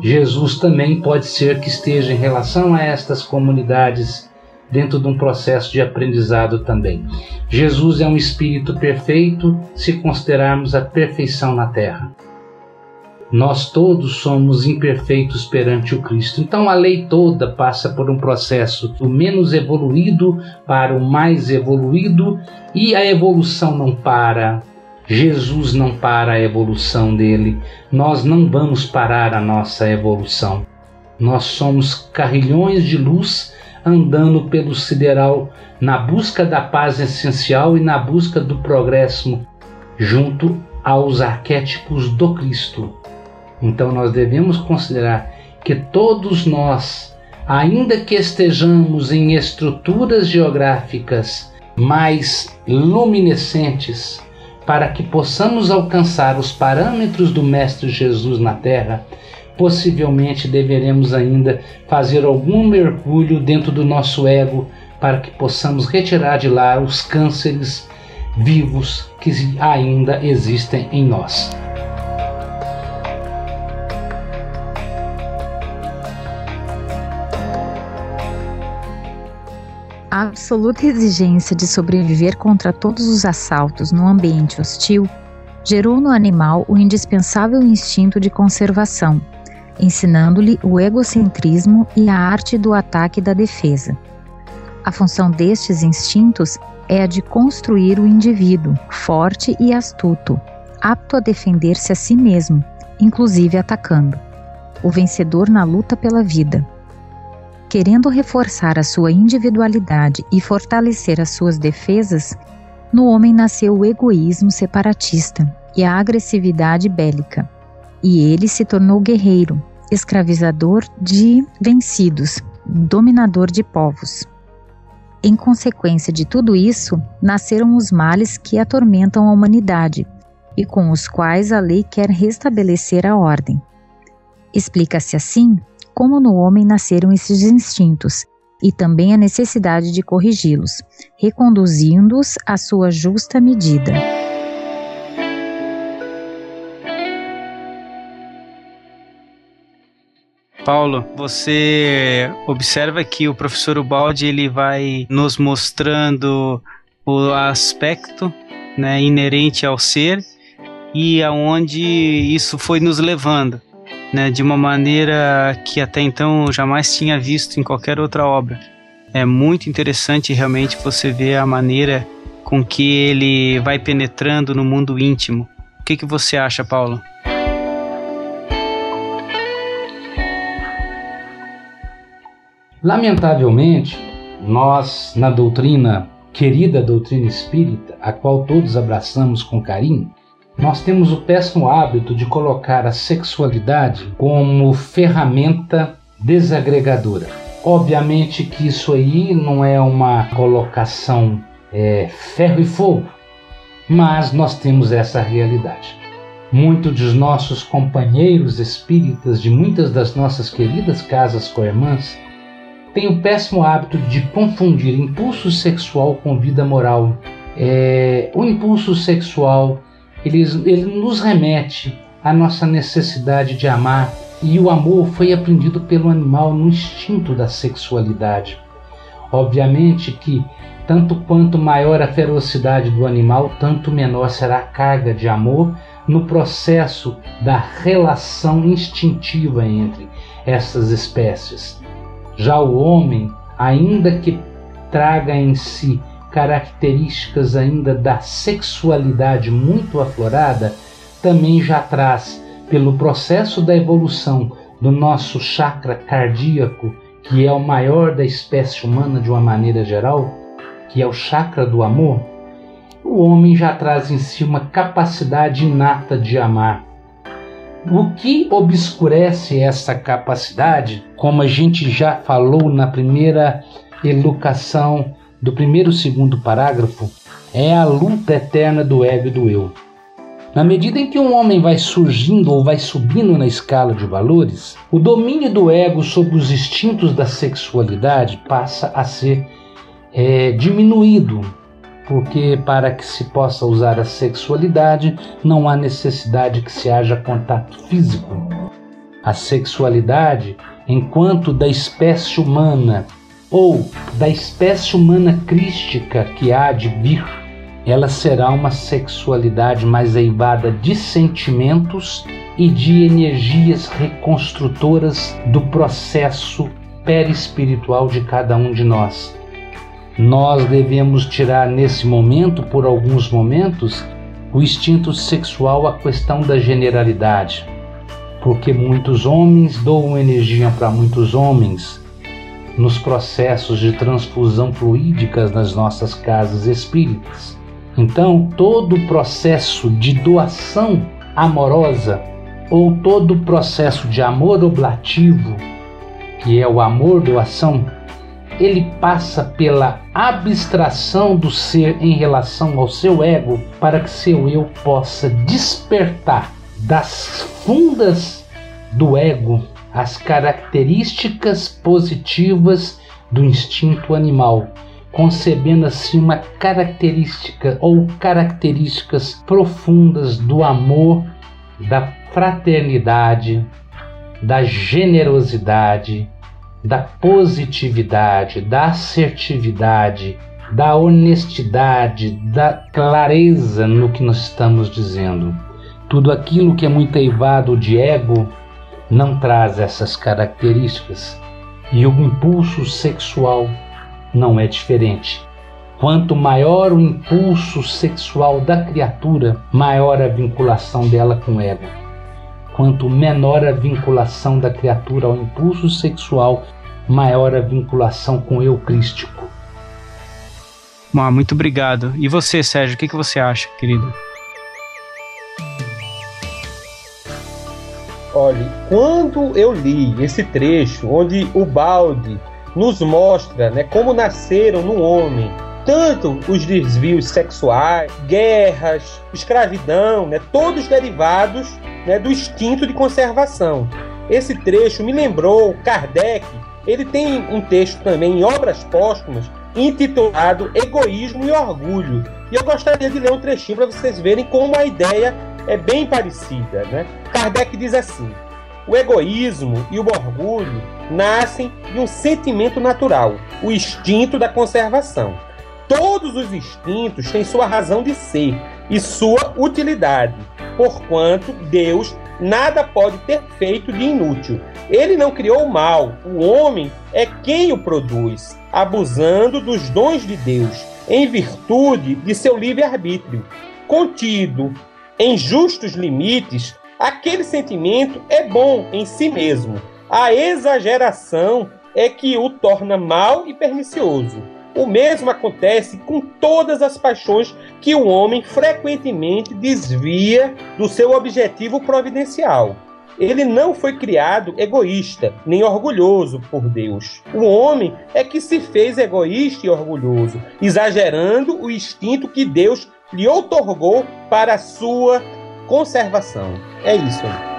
Jesus também pode ser que esteja em relação a estas comunidades dentro de um processo de aprendizado também. Jesus é um espírito perfeito se considerarmos a perfeição na terra. Nós todos somos imperfeitos perante o Cristo. Então a lei toda passa por um processo do menos evoluído para o mais evoluído e a evolução não para. Jesus não para a evolução dele. Nós não vamos parar a nossa evolução. Nós somos carrilhões de luz andando pelo sideral na busca da paz essencial e na busca do progresso junto aos arquétipos do Cristo. Então nós devemos considerar que todos nós, ainda que estejamos em estruturas geográficas mais luminescentes, para que possamos alcançar os parâmetros do Mestre Jesus na Terra, possivelmente deveremos ainda fazer algum mergulho dentro do nosso ego para que possamos retirar de lá os cânceres vivos que ainda existem em nós. A absoluta exigência de sobreviver contra todos os assaltos no ambiente hostil gerou no animal o indispensável instinto de conservação, ensinando-lhe o egocentrismo e a arte do ataque e da defesa. A função destes instintos é a de construir o indivíduo forte e astuto, apto a defender-se a si mesmo, inclusive atacando, o vencedor na luta pela vida. Querendo reforçar a sua individualidade e fortalecer as suas defesas, no homem nasceu o egoísmo separatista e a agressividade bélica, e ele se tornou guerreiro, escravizador de vencidos, dominador de povos. Em consequência de tudo isso, nasceram os males que atormentam a humanidade e com os quais a lei quer restabelecer a ordem. Explica-se assim como no homem nasceram esses instintos, e também a necessidade de corrigi-los, reconduzindo-os à sua justa medida. Paulo, você observa que o professor Ubaldi ele vai nos mostrando o aspecto né, inerente ao ser e aonde isso foi nos levando né, de uma maneira que até então eu jamais tinha visto em qualquer outra obra. É muito interessante realmente você ver a maneira com que ele vai penetrando no mundo íntimo. O que, que você acha, Paulo? Lamentavelmente, nós, na doutrina, querida doutrina espírita, a qual todos abraçamos com carinho, nós temos o péssimo hábito de colocar a sexualidade como ferramenta desagregadora. Obviamente que isso aí não é uma colocação é, ferro e fogo, mas nós temos essa realidade. Muitos dos nossos companheiros espíritas de muitas das nossas queridas casas co-irmãs têm o péssimo hábito de confundir impulso sexual com vida moral. É, o impulso sexual ele, ele nos remete à nossa necessidade de amar, e o amor foi aprendido pelo animal no instinto da sexualidade. Obviamente que, tanto quanto maior a ferocidade do animal, tanto menor será a carga de amor no processo da relação instintiva entre essas espécies. Já o homem, ainda que traga em si características ainda da sexualidade muito aflorada, também já traz, pelo processo da evolução do nosso chakra cardíaco, que é o maior da espécie humana de uma maneira geral, que é o chakra do amor, o homem já traz em si uma capacidade inata de amar. O que obscurece essa capacidade, como a gente já falou na primeira elucação do primeiro e segundo parágrafo é a luta eterna do ego e do eu. Na medida em que um homem vai surgindo ou vai subindo na escala de valores, o domínio do ego sobre os instintos da sexualidade passa a ser é, diminuído, porque para que se possa usar a sexualidade não há necessidade que se haja contato físico. A sexualidade, enquanto da espécie humana ou da espécie humana crística que há de vir, ela será uma sexualidade mais eivada de sentimentos e de energias reconstrutoras do processo perispiritual de cada um de nós. Nós devemos tirar nesse momento, por alguns momentos, o instinto sexual à questão da generalidade, porque muitos homens doam energia para muitos homens nos processos de transfusão fluídicas nas nossas casas espíritas. Então, todo o processo de doação amorosa ou todo o processo de amor oblativo, que é o amor doação, ele passa pela abstração do ser em relação ao seu ego para que seu eu possa despertar das fundas do ego as características positivas do instinto animal concebendo assim uma característica ou características profundas do amor, da fraternidade, da generosidade, da positividade, da assertividade, da honestidade, da clareza no que nós estamos dizendo. Tudo aquilo que é muito eivado de ego não traz essas características. E o impulso sexual não é diferente. Quanto maior o impulso sexual da criatura, maior a vinculação dela com ego. Quanto menor a vinculação da criatura ao impulso sexual, maior a vinculação com o eu crístico. Ah, muito obrigado. E você, Sérgio, o que, que você acha, querido? Olhe, quando eu li esse trecho onde o balde nos mostra né, como nasceram no homem tanto os desvios sexuais, guerras, escravidão, né, todos derivados né, do instinto de conservação. Esse trecho me lembrou Kardec. Ele tem um texto também em obras póstumas intitulado Egoísmo e Orgulho. E eu gostaria de ler um trechinho para vocês verem como a ideia é bem parecida. Né? Kardec diz assim: o egoísmo e o orgulho nascem de um sentimento natural, o instinto da conservação. Todos os instintos têm sua razão de ser e sua utilidade, porquanto Deus nada pode ter feito de inútil. Ele não criou o mal, o homem é quem o produz, abusando dos dons de Deus, em virtude de seu livre-arbítrio. Contido em justos limites, aquele sentimento é bom em si mesmo. A exageração é que o torna mal e pernicioso. O mesmo acontece com todas as paixões que o homem frequentemente desvia do seu objetivo providencial. Ele não foi criado egoísta nem orgulhoso por Deus. O homem é que se fez egoísta e orgulhoso, exagerando o instinto que Deus lhe otorgou para sua conservação. É isso aí.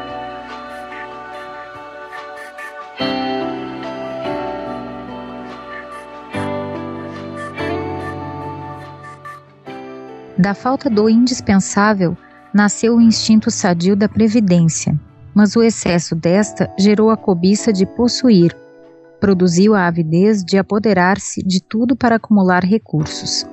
Da falta do indispensável nasceu o instinto sadio da previdência, mas o excesso desta gerou a cobiça de possuir, produziu a avidez de apoderar-se de tudo para acumular recursos.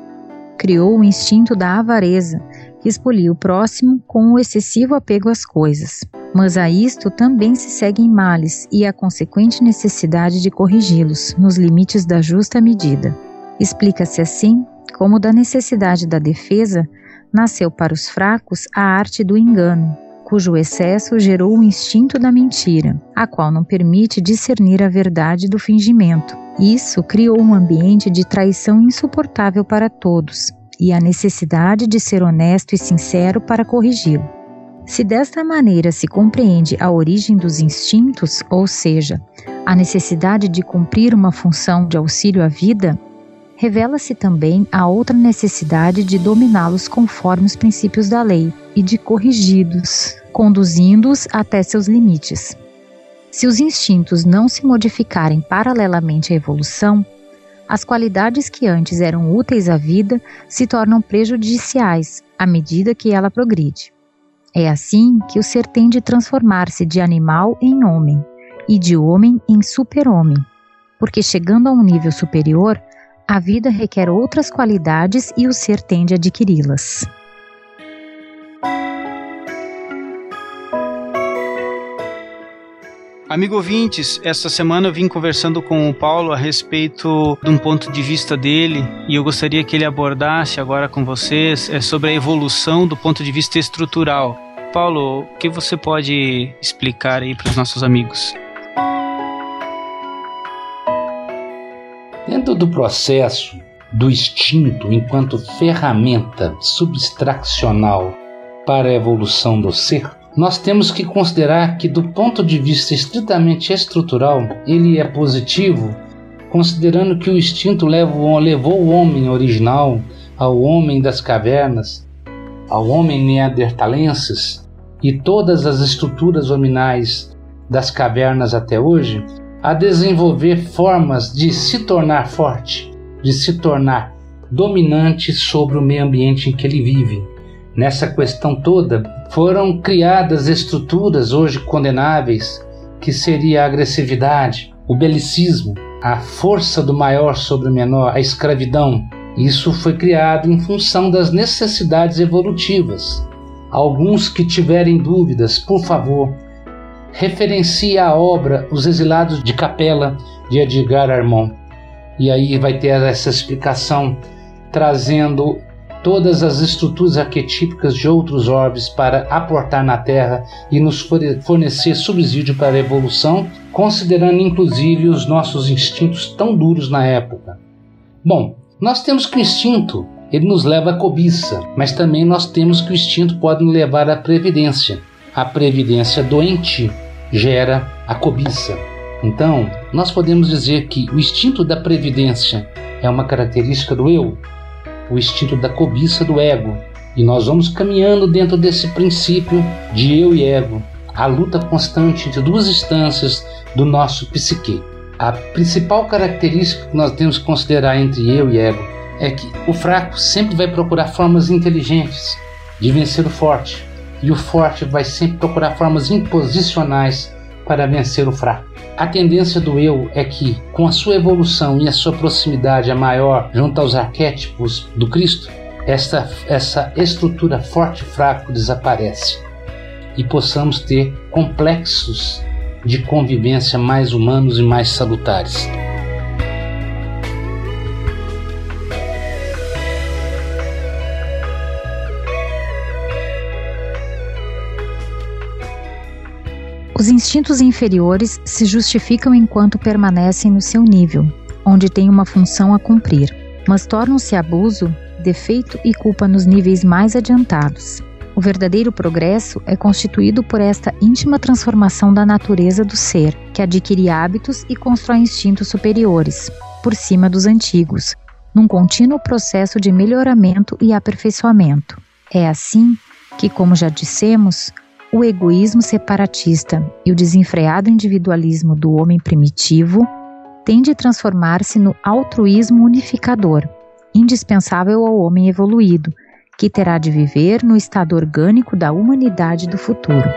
Criou o instinto da avareza, que expolia o próximo com o excessivo apego às coisas. Mas a isto também se seguem males e a consequente necessidade de corrigi-los nos limites da justa medida. Explica-se assim como da necessidade da defesa nasceu para os fracos a arte do engano, cujo excesso gerou o instinto da mentira, a qual não permite discernir a verdade do fingimento. Isso criou um ambiente de traição insuportável para todos, e a necessidade de ser honesto e sincero para corrigi-lo. Se desta maneira se compreende a origem dos instintos, ou seja, a necessidade de cumprir uma função de auxílio à vida, revela-se também a outra necessidade de dominá-los conforme os princípios da lei e de corrigi-los, conduzindo-os até seus limites. Se os instintos não se modificarem paralelamente à evolução, as qualidades que antes eram úteis à vida se tornam prejudiciais à medida que ela progride. É assim que o ser tem de transformar-se de animal em homem e de homem em super-homem, porque chegando a um nível superior, a vida requer outras qualidades e o ser tende a adquiri-las. Amigo ouvintes, esta semana eu vim conversando com o Paulo a respeito de um ponto de vista dele e eu gostaria que ele abordasse agora com vocês é sobre a evolução do ponto de vista estrutural. Paulo, o que você pode explicar aí para os nossos amigos? Dentro do processo do instinto enquanto ferramenta substraccional para a evolução do ser, nós temos que considerar que, do ponto de vista estritamente estrutural, ele é positivo, considerando que o instinto levou, levou o homem original ao homem das cavernas, ao homem neandertalenses e todas as estruturas hominais das cavernas até hoje a desenvolver formas de se tornar forte, de se tornar dominante sobre o meio ambiente em que ele vive nessa questão toda, foram criadas estruturas hoje condenáveis, que seria a agressividade, o belicismo, a força do maior sobre o menor, a escravidão. Isso foi criado em função das necessidades evolutivas. Alguns que tiverem dúvidas, por favor, referencie a obra Os Exilados de Capela de Edgar Armand. E aí vai ter essa explicação trazendo todas as estruturas arquetípicas de outros orbes para aportar na Terra e nos fornecer subsídio para a evolução, considerando inclusive os nossos instintos tão duros na época. Bom, nós temos que o instinto ele nos leva à cobiça, mas também nós temos que o instinto pode nos levar à previdência. A previdência doente gera a cobiça. Então, nós podemos dizer que o instinto da previdência é uma característica do eu, o instinto da cobiça do ego. E nós vamos caminhando dentro desse princípio de eu e ego, a luta constante de duas instâncias do nosso psique. A principal característica que nós temos que considerar entre eu e ego é que o fraco sempre vai procurar formas inteligentes de vencer o forte, e o forte vai sempre procurar formas imposicionais para vencer o fraco. A tendência do eu é que, com a sua evolução e a sua proximidade a maior junto aos arquétipos do Cristo, essa, essa estrutura forte e fraco desaparece e possamos ter complexos de convivência mais humanos e mais salutares. Instintos inferiores se justificam enquanto permanecem no seu nível, onde têm uma função a cumprir, mas tornam-se abuso, defeito e culpa nos níveis mais adiantados. O verdadeiro progresso é constituído por esta íntima transformação da natureza do ser, que adquire hábitos e constrói instintos superiores, por cima dos antigos, num contínuo processo de melhoramento e aperfeiçoamento. É assim que, como já dissemos, o egoísmo separatista e o desenfreado individualismo do homem primitivo tende a transformar-se no altruísmo unificador, indispensável ao homem evoluído, que terá de viver no estado orgânico da humanidade do futuro.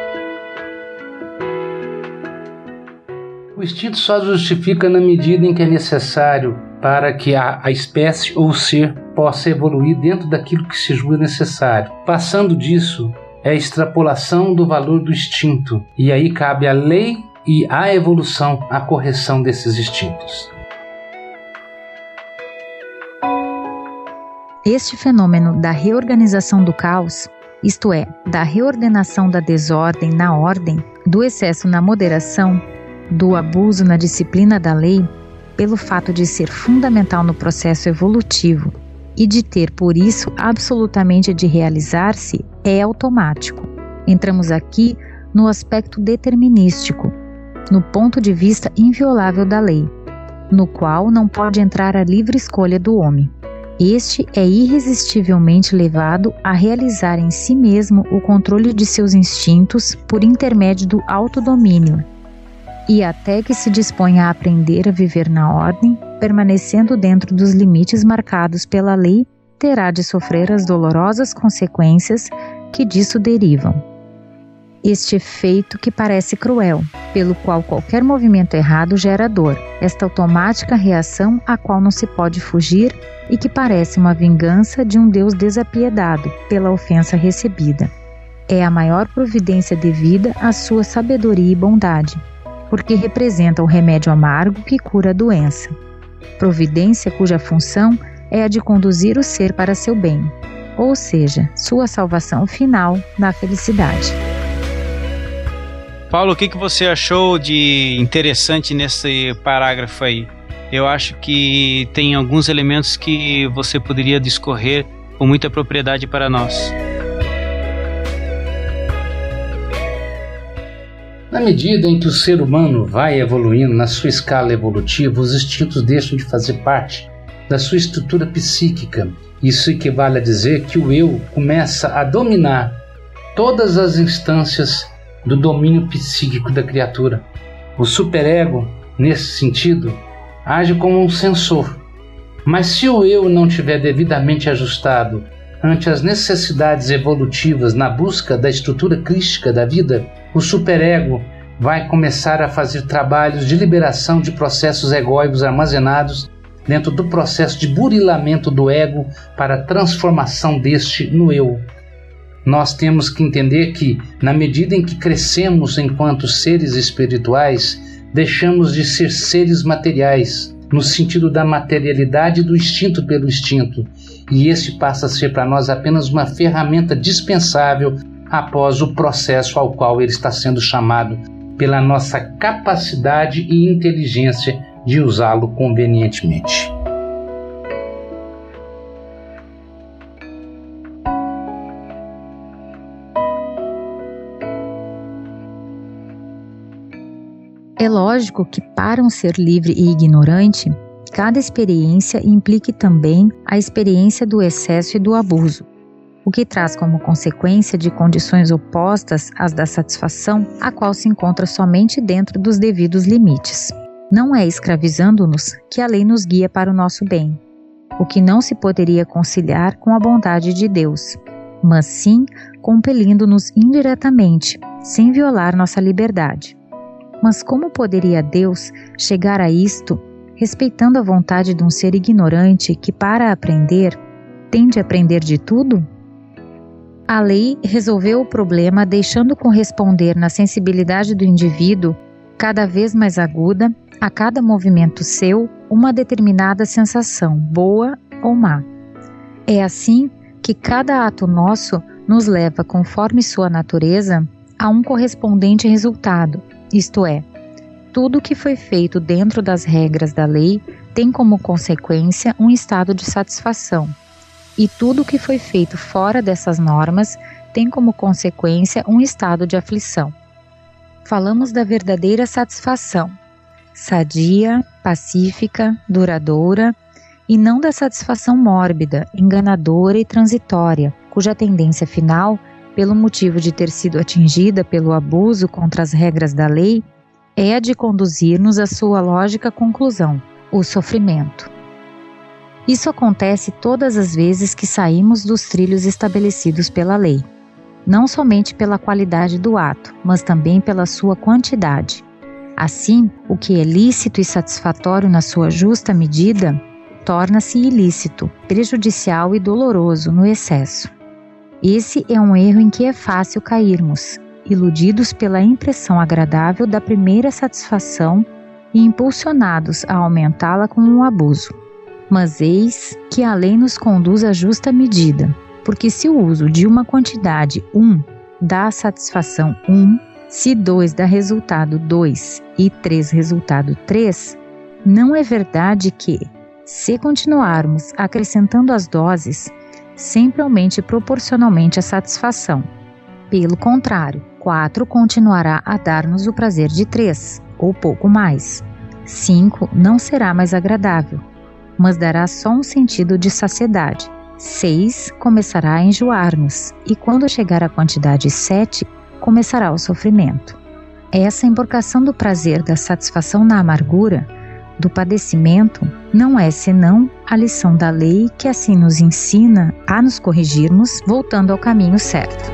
O instinto só justifica na medida em que é necessário para que a, a espécie ou o ser possa evoluir dentro daquilo que se julga necessário. Passando disso, é a extrapolação do valor do instinto, e aí cabe a lei e a evolução, a correção desses instintos. Este fenômeno da reorganização do caos, isto é, da reordenação da desordem na ordem, do excesso na moderação, do abuso na disciplina da lei, pelo fato de ser fundamental no processo evolutivo e de ter por isso absolutamente de realizar-se é automático. Entramos aqui no aspecto determinístico, no ponto de vista inviolável da lei. no qual não pode entrar a livre escolha do homem. Este é irresistivelmente levado a realizar em si mesmo o controle de seus instintos por intermédio do autodomínio, e até que se disponha a aprender a viver na ordem, permanecendo dentro dos limites marcados pela lei, terá de sofrer as dolorosas consequências que disso derivam. Este efeito que parece cruel, pelo qual qualquer movimento errado gera dor, esta automática reação a qual não se pode fugir e que parece uma vingança de um Deus desapiedado pela ofensa recebida. É a maior providência devida à sua sabedoria e bondade, porque representa o remédio amargo que cura a doença. Providência cuja função é a de conduzir o ser para seu bem, ou seja, sua salvação final na felicidade. Paulo, o que, que você achou de interessante nesse parágrafo aí? Eu acho que tem alguns elementos que você poderia discorrer com muita propriedade para nós. Na medida em que o ser humano vai evoluindo na sua escala evolutiva, os instintos deixam de fazer parte da sua estrutura psíquica. Isso equivale a dizer que o eu começa a dominar todas as instâncias do domínio psíquico da criatura. O superego, nesse sentido, age como um sensor. Mas se o eu não tiver devidamente ajustado ante as necessidades evolutivas na busca da estrutura crística da vida, o superego vai começar a fazer trabalhos de liberação de processos egóicos armazenados dentro do processo de burilamento do ego para a transformação deste no eu. Nós temos que entender que, na medida em que crescemos enquanto seres espirituais, deixamos de ser seres materiais, no sentido da materialidade do instinto pelo instinto, e este passa a ser para nós apenas uma ferramenta dispensável após o processo ao qual ele está sendo chamado, pela nossa capacidade e inteligência de usá-lo convenientemente. É lógico que, para um ser livre e ignorante, cada experiência implique também a experiência do excesso e do abuso o que traz como consequência de condições opostas às da satisfação, a qual se encontra somente dentro dos devidos limites. Não é escravizando-nos que a lei nos guia para o nosso bem, o que não se poderia conciliar com a bondade de Deus, mas sim compelindo-nos indiretamente, sem violar nossa liberdade. Mas como poderia Deus chegar a isto, respeitando a vontade de um ser ignorante que, para aprender, tem de aprender de tudo? A lei resolveu o problema deixando corresponder na sensibilidade do indivíduo, cada vez mais aguda, a cada movimento seu, uma determinada sensação, boa ou má. É assim que cada ato nosso nos leva, conforme sua natureza, a um correspondente resultado, isto é, tudo que foi feito dentro das regras da lei tem como consequência um estado de satisfação e tudo que foi feito fora dessas normas tem como consequência um estado de aflição. Falamos da verdadeira satisfação, sadia, pacífica, duradoura, e não da satisfação mórbida, enganadora e transitória, cuja tendência final, pelo motivo de ter sido atingida pelo abuso contra as regras da lei, é a de conduzir-nos à sua lógica conclusão, o sofrimento. Isso acontece todas as vezes que saímos dos trilhos estabelecidos pela lei, não somente pela qualidade do ato, mas também pela sua quantidade. Assim, o que é lícito e satisfatório na sua justa medida torna-se ilícito, prejudicial e doloroso no excesso. Esse é um erro em que é fácil cairmos, iludidos pela impressão agradável da primeira satisfação e impulsionados a aumentá-la com um abuso. Mas eis que a lei nos conduz à justa medida, porque se o uso de uma quantidade 1 um, dá satisfação 1, um, se 2 dá resultado 2 e 3 resultado 3, não é verdade que, se continuarmos acrescentando as doses, sempre aumente proporcionalmente a satisfação. Pelo contrário, 4 continuará a dar-nos o prazer de 3, ou pouco mais. 5. Não será mais agradável, mas dará só um sentido de saciedade. 6. Começará a enjoar-nos, e quando chegar à quantidade 7, começará o sofrimento. Essa embarcação do prazer da satisfação na amargura, do padecimento, não é senão a lição da lei que assim nos ensina a nos corrigirmos, voltando ao caminho certo.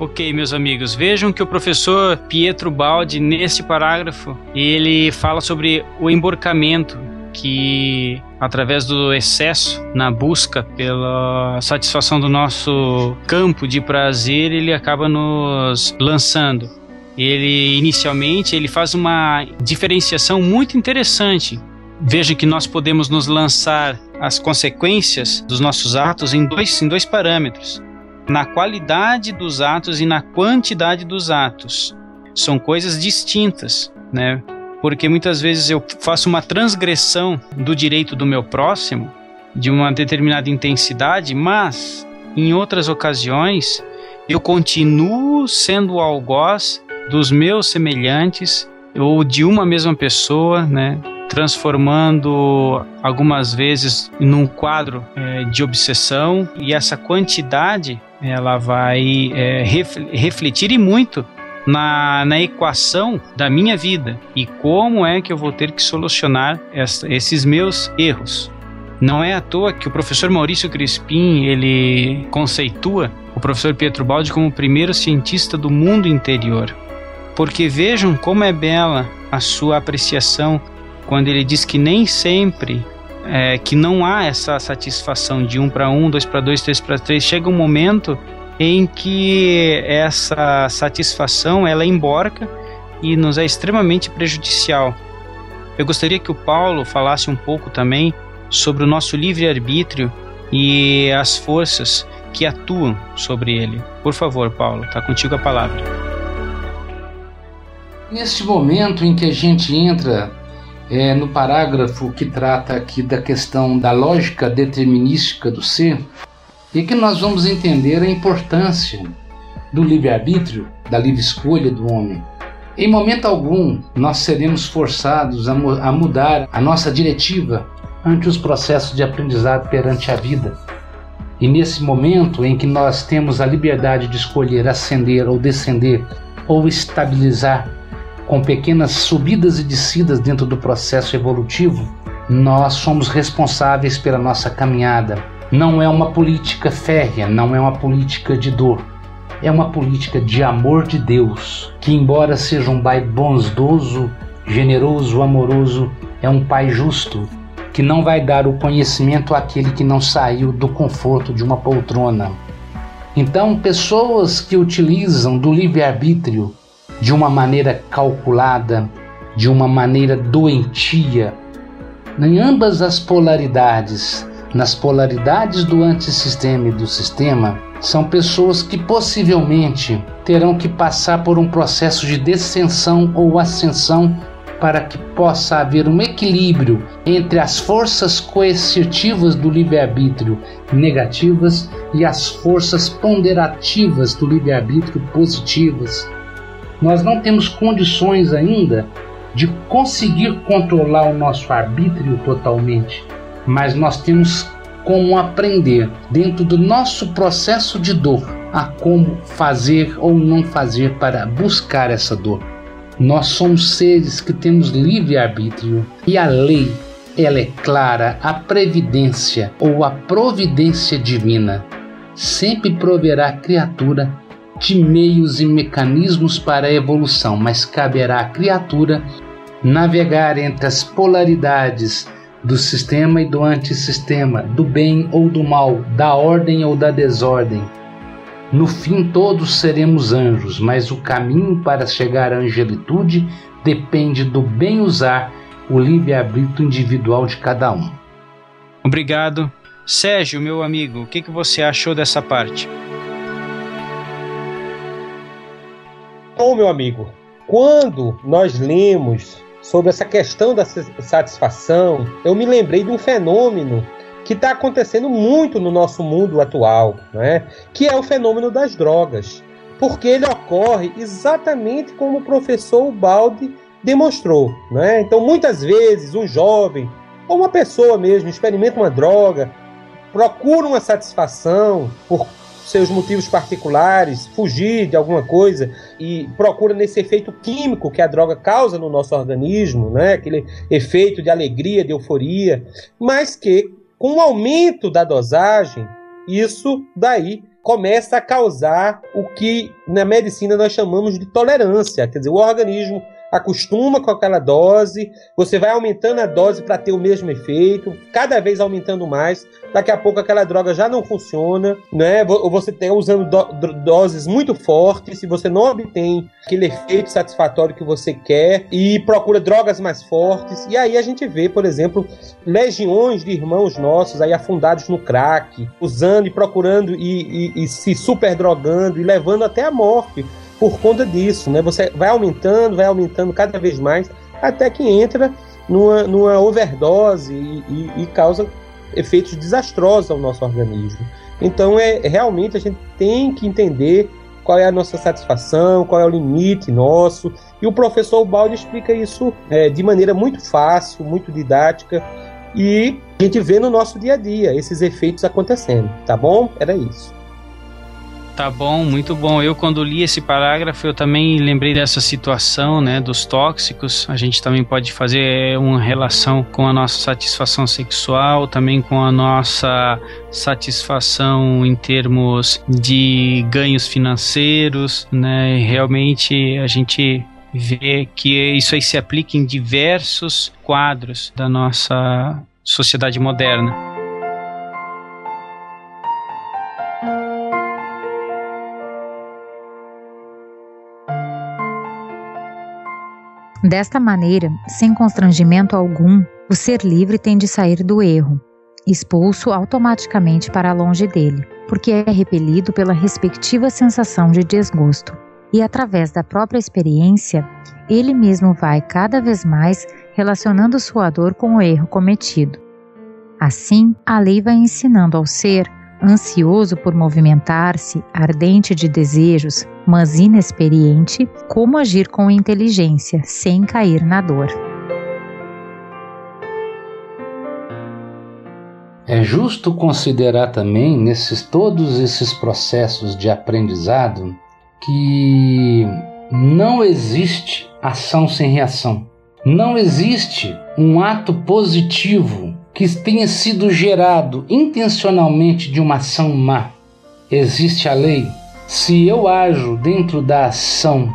Ok, meus amigos, vejam que o professor Pietro Baldi, neste parágrafo, ele fala sobre o emborcamento que através do excesso na busca pela satisfação do nosso campo de prazer, ele acaba nos lançando. Ele inicialmente ele faz uma diferenciação muito interessante. Veja que nós podemos nos lançar as consequências dos nossos atos em dois, em dois parâmetros na qualidade dos atos e na quantidade dos atos. São coisas distintas, né? Porque muitas vezes eu faço uma transgressão do direito do meu próximo de uma determinada intensidade, mas em outras ocasiões eu continuo sendo o algoz dos meus semelhantes ou de uma mesma pessoa, né? transformando algumas vezes num quadro é, de obsessão e essa quantidade ela vai é, refletir e muito na, na equação da minha vida e como é que eu vou ter que solucionar essa, esses meus erros. Não é à toa que o professor Maurício Crispim ele conceitua o professor Pietro Baldi como o primeiro cientista do mundo interior. Porque vejam como é bela a sua apreciação quando ele diz que nem sempre é, que não há essa satisfação de um para um, dois para dois, três para três. Chega um momento em que essa satisfação ela emborca e nos é extremamente prejudicial. Eu gostaria que o Paulo falasse um pouco também sobre o nosso livre-arbítrio e as forças que atuam sobre ele. Por favor, Paulo, está contigo a palavra. Neste momento em que a gente entra é, no parágrafo que trata aqui da questão da lógica determinística do ser, e que nós vamos entender a importância do livre-arbítrio, da livre escolha do homem. Em momento algum, nós seremos forçados a, mu a mudar a nossa diretiva ante os processos de aprendizado perante a vida. E nesse momento em que nós temos a liberdade de escolher ascender ou descender, ou estabilizar com pequenas subidas e descidas dentro do processo evolutivo, nós somos responsáveis pela nossa caminhada. Não é uma política férrea, não é uma política de dor. É uma política de amor de Deus, que, embora seja um pai bondoso, generoso, amoroso, é um pai justo, que não vai dar o conhecimento àquele que não saiu do conforto de uma poltrona. Então, pessoas que utilizam do livre-arbítrio de uma maneira calculada, de uma maneira doentia, em ambas as polaridades, nas polaridades do antissistema e do sistema, são pessoas que possivelmente terão que passar por um processo de descensão ou ascensão para que possa haver um equilíbrio entre as forças coercitivas do livre-arbítrio negativas e as forças ponderativas do livre-arbítrio positivas. Nós não temos condições ainda de conseguir controlar o nosso arbítrio totalmente, mas nós temos como aprender dentro do nosso processo de dor a como fazer ou não fazer para buscar essa dor. Nós somos seres que temos livre arbítrio e a lei ela é clara, a previdência ou a providência divina sempre proverá à criatura de meios e mecanismos para a evolução, mas caberá à criatura navegar entre as polaridades do sistema e do antissistema, do bem ou do mal, da ordem ou da desordem. No fim, todos seremos anjos, mas o caminho para chegar à angelitude depende do bem usar o livre-arbítrio individual de cada um. Obrigado. Sérgio, meu amigo, o que, que você achou dessa parte? Bom, meu amigo, quando nós lemos sobre essa questão da satisfação, eu me lembrei de um fenômeno que está acontecendo muito no nosso mundo atual, né? que é o fenômeno das drogas. porque ele ocorre exatamente como o professor Balde demonstrou. Né? Então, muitas vezes, um jovem ou uma pessoa mesmo experimenta uma droga, procura uma satisfação por seus motivos particulares, fugir de alguma coisa e procura nesse efeito químico que a droga causa no nosso organismo, né? aquele efeito de alegria, de euforia, mas que com o aumento da dosagem, isso daí começa a causar o que na medicina nós chamamos de tolerância, quer dizer, o organismo acostuma com aquela dose, você vai aumentando a dose para ter o mesmo efeito, cada vez aumentando mais. Daqui a pouco aquela droga já não funciona, né? Ou você está usando do doses muito fortes, se você não obtém aquele efeito satisfatório que você quer e procura drogas mais fortes. E aí a gente vê, por exemplo, legiões de irmãos nossos aí afundados no crack, usando e procurando e, e, e se super drogando e levando até a morte por conta disso, né? Você vai aumentando, vai aumentando cada vez mais, até que entra numa, numa overdose e, e, e causa efeitos desastrosos ao nosso organismo. Então, é realmente a gente tem que entender qual é a nossa satisfação, qual é o limite nosso. E o professor Balde explica isso é, de maneira muito fácil, muito didática. E a gente vê no nosso dia a dia esses efeitos acontecendo, tá bom? Era isso. Tá bom, muito bom. Eu quando li esse parágrafo, eu também lembrei dessa situação, né, dos tóxicos. A gente também pode fazer uma relação com a nossa satisfação sexual, também com a nossa satisfação em termos de ganhos financeiros, né? Realmente a gente vê que isso aí se aplica em diversos quadros da nossa sociedade moderna. Desta maneira, sem constrangimento algum, o ser livre tem de sair do erro, expulso automaticamente para longe dele, porque é repelido pela respectiva sensação de desgosto. E através da própria experiência, ele mesmo vai cada vez mais relacionando sua dor com o erro cometido. Assim, a lei vai ensinando ao ser ansioso por movimentar-se, ardente de desejos, mas inexperiente, como agir com inteligência, sem cair na dor. É justo considerar também, nesses todos esses processos de aprendizado, que não existe ação sem reação. Não existe um ato positivo que tenha sido gerado intencionalmente de uma ação má. Existe a lei. Se eu ajo dentro da ação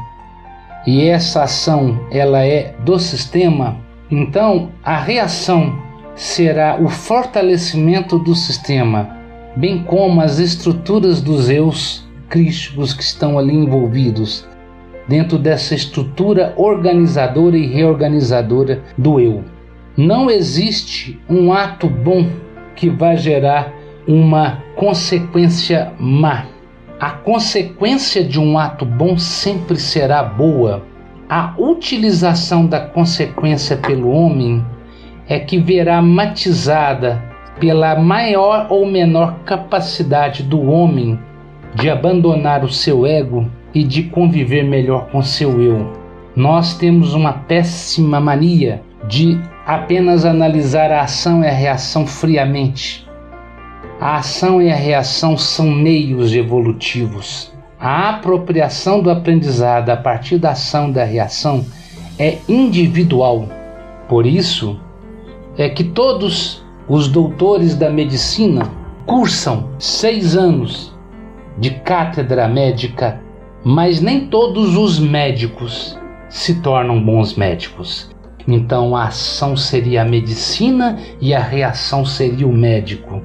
e essa ação ela é do sistema, então a reação será o fortalecimento do sistema, bem como as estruturas dos eus crísticos que estão ali envolvidos dentro dessa estrutura organizadora e reorganizadora do eu. Não existe um ato bom que vai gerar uma consequência má. A consequência de um ato bom sempre será boa. A utilização da consequência pelo homem é que verá matizada pela maior ou menor capacidade do homem de abandonar o seu ego e de conviver melhor com seu eu. Nós temos uma péssima mania de apenas analisar a ação e a reação friamente. A ação e a reação são meios evolutivos. A apropriação do aprendizado a partir da ação e da reação é individual. Por isso, é que todos os doutores da medicina cursam seis anos de cátedra médica, mas nem todos os médicos se tornam bons médicos. Então a ação seria a medicina e a reação seria o médico.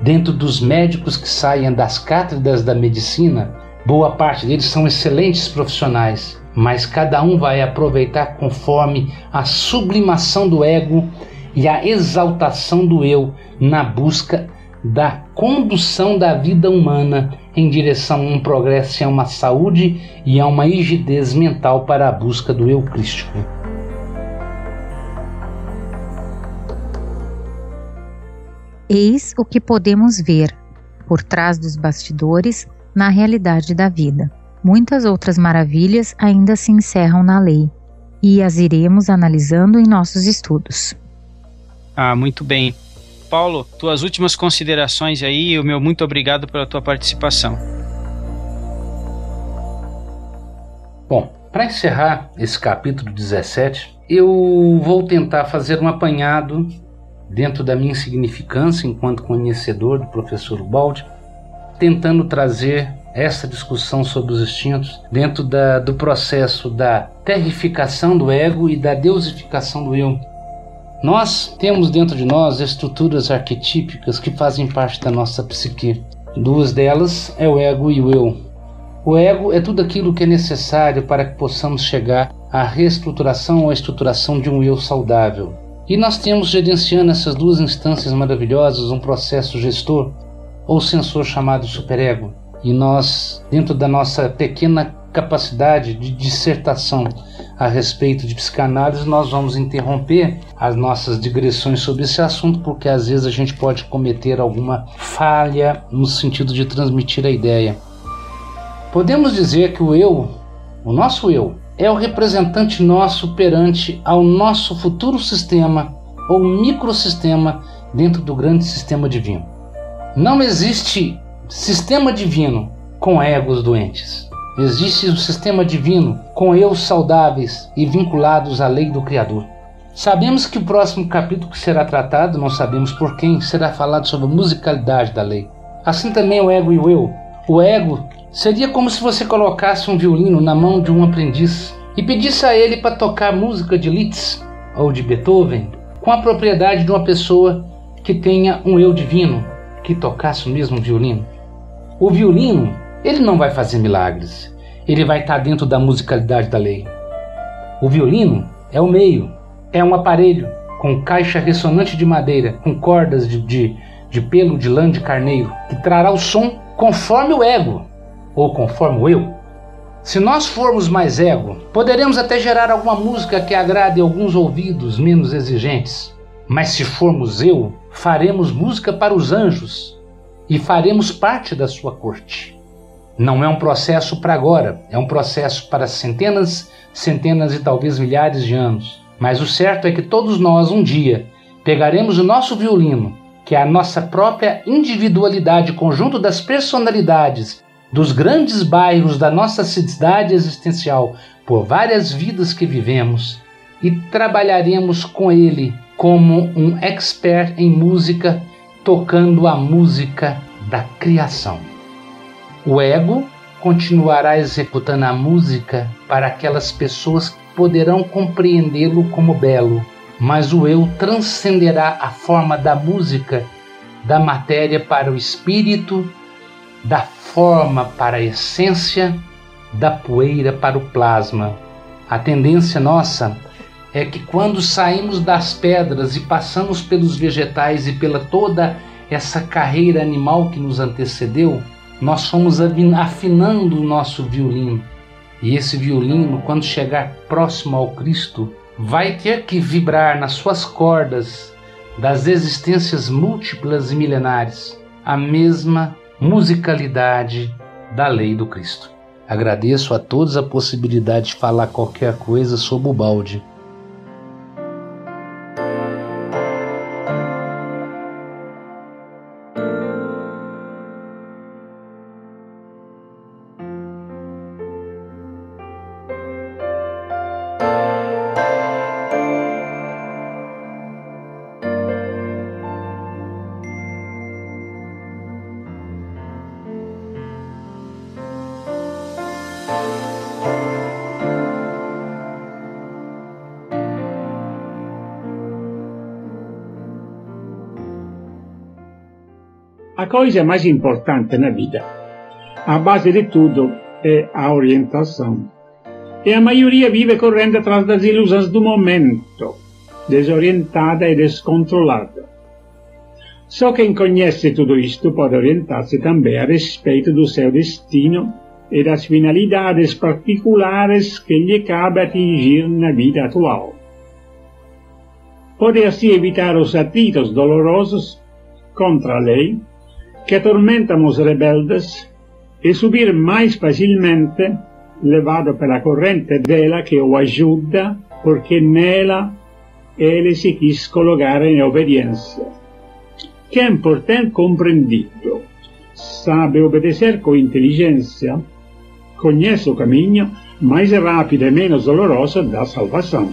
Dentro dos médicos que saem das cátedras da medicina, boa parte deles são excelentes profissionais, mas cada um vai aproveitar conforme a sublimação do ego e a exaltação do eu na busca da condução da vida humana em direção a um progresso e a uma saúde e a uma rigidez mental para a busca do eu crístico. Eis o que podemos ver por trás dos bastidores na realidade da vida. muitas outras maravilhas ainda se encerram na lei e as iremos analisando em nossos estudos. Ah, muito bem. Paulo, tuas últimas considerações aí, o meu muito obrigado pela tua participação. Bom, para encerrar esse capítulo 17, eu vou tentar fazer um apanhado dentro da minha insignificância enquanto conhecedor do professor Baldi, tentando trazer essa discussão sobre os instintos dentro da, do processo da terrificação do ego e da deusificação do eu. Nós temos dentro de nós estruturas arquetípicas que fazem parte da nossa psique. Duas delas é o ego e o eu. O ego é tudo aquilo que é necessário para que possamos chegar à reestruturação ou estruturação de um eu saudável. E nós temos gerenciando essas duas instâncias maravilhosas um processo gestor ou sensor chamado superego. E nós, dentro da nossa pequena capacidade de dissertação a respeito de psicanálise, nós vamos interromper as nossas digressões sobre esse assunto, porque às vezes a gente pode cometer alguma falha no sentido de transmitir a ideia. Podemos dizer que o eu, o nosso eu, é o representante nosso perante ao nosso futuro sistema ou microsistema dentro do grande sistema divino. Não existe sistema divino com egos doentes. Existe um sistema divino com eu saudáveis e vinculados à lei do Criador. Sabemos que o próximo capítulo que será tratado, não sabemos por quem, será falado sobre a musicalidade da lei. Assim também o ego e o eu. O ego seria como se você colocasse um violino na mão de um aprendiz e pedisse a ele para tocar música de Liszt ou de Beethoven com a propriedade de uma pessoa que tenha um eu divino, que tocasse o mesmo violino. O violino, ele não vai fazer milagres. Ele vai estar dentro da musicalidade da lei. O violino é o meio, é um aparelho com caixa ressonante de madeira, com cordas de, de, de pelo de lã de carneiro, que trará o som conforme o ego, ou conforme eu. Se nós formos mais ego, poderemos até gerar alguma música que agrade alguns ouvidos menos exigentes. Mas se formos eu, faremos música para os anjos, e faremos parte da sua corte. Não é um processo para agora, é um processo para centenas, centenas e talvez milhares de anos. Mas o certo é que todos nós, um dia, pegaremos o nosso violino, que é a nossa própria individualidade, conjunto das personalidades dos grandes bairros da nossa cidade existencial, por várias vidas que vivemos, e trabalharemos com ele como um expert em música tocando a música da criação. O ego continuará executando a música para aquelas pessoas que poderão compreendê-lo como belo, mas o eu transcenderá a forma da música, da matéria para o espírito, da forma para a essência, da poeira para o plasma. A tendência nossa é que quando saímos das pedras e passamos pelos vegetais e pela toda essa carreira animal que nos antecedeu, nós fomos afinando o nosso violino. E esse violino, quando chegar próximo ao Cristo, vai ter que vibrar nas suas cordas das existências múltiplas e milenares a mesma musicalidade da lei do Cristo. Agradeço a todos a possibilidade de falar qualquer coisa sobre o balde. Coisa mais importante na vida, a base de tudo, é a orientação. E a maioria vive correndo atrás das ilusões do momento, desorientada e descontrolada. Só quem conhece tudo isto pode orientar-se também a respeito do seu destino e das finalidades particulares que lhe cabe atingir na vida atual. Pode assim evitar os atritos dolorosos contra a lei que atormentam os rebeldes e subir mais facilmente levado pela corrente dela que o ajuda, porque nela ele se quis colocar em obediência. Que é importante compreendido. Sabe obedecer com inteligência, conhece o caminho mais rápido e menos doloroso da salvação.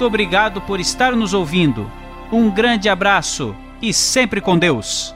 Muito obrigado por estar nos ouvindo. Um grande abraço e sempre com Deus.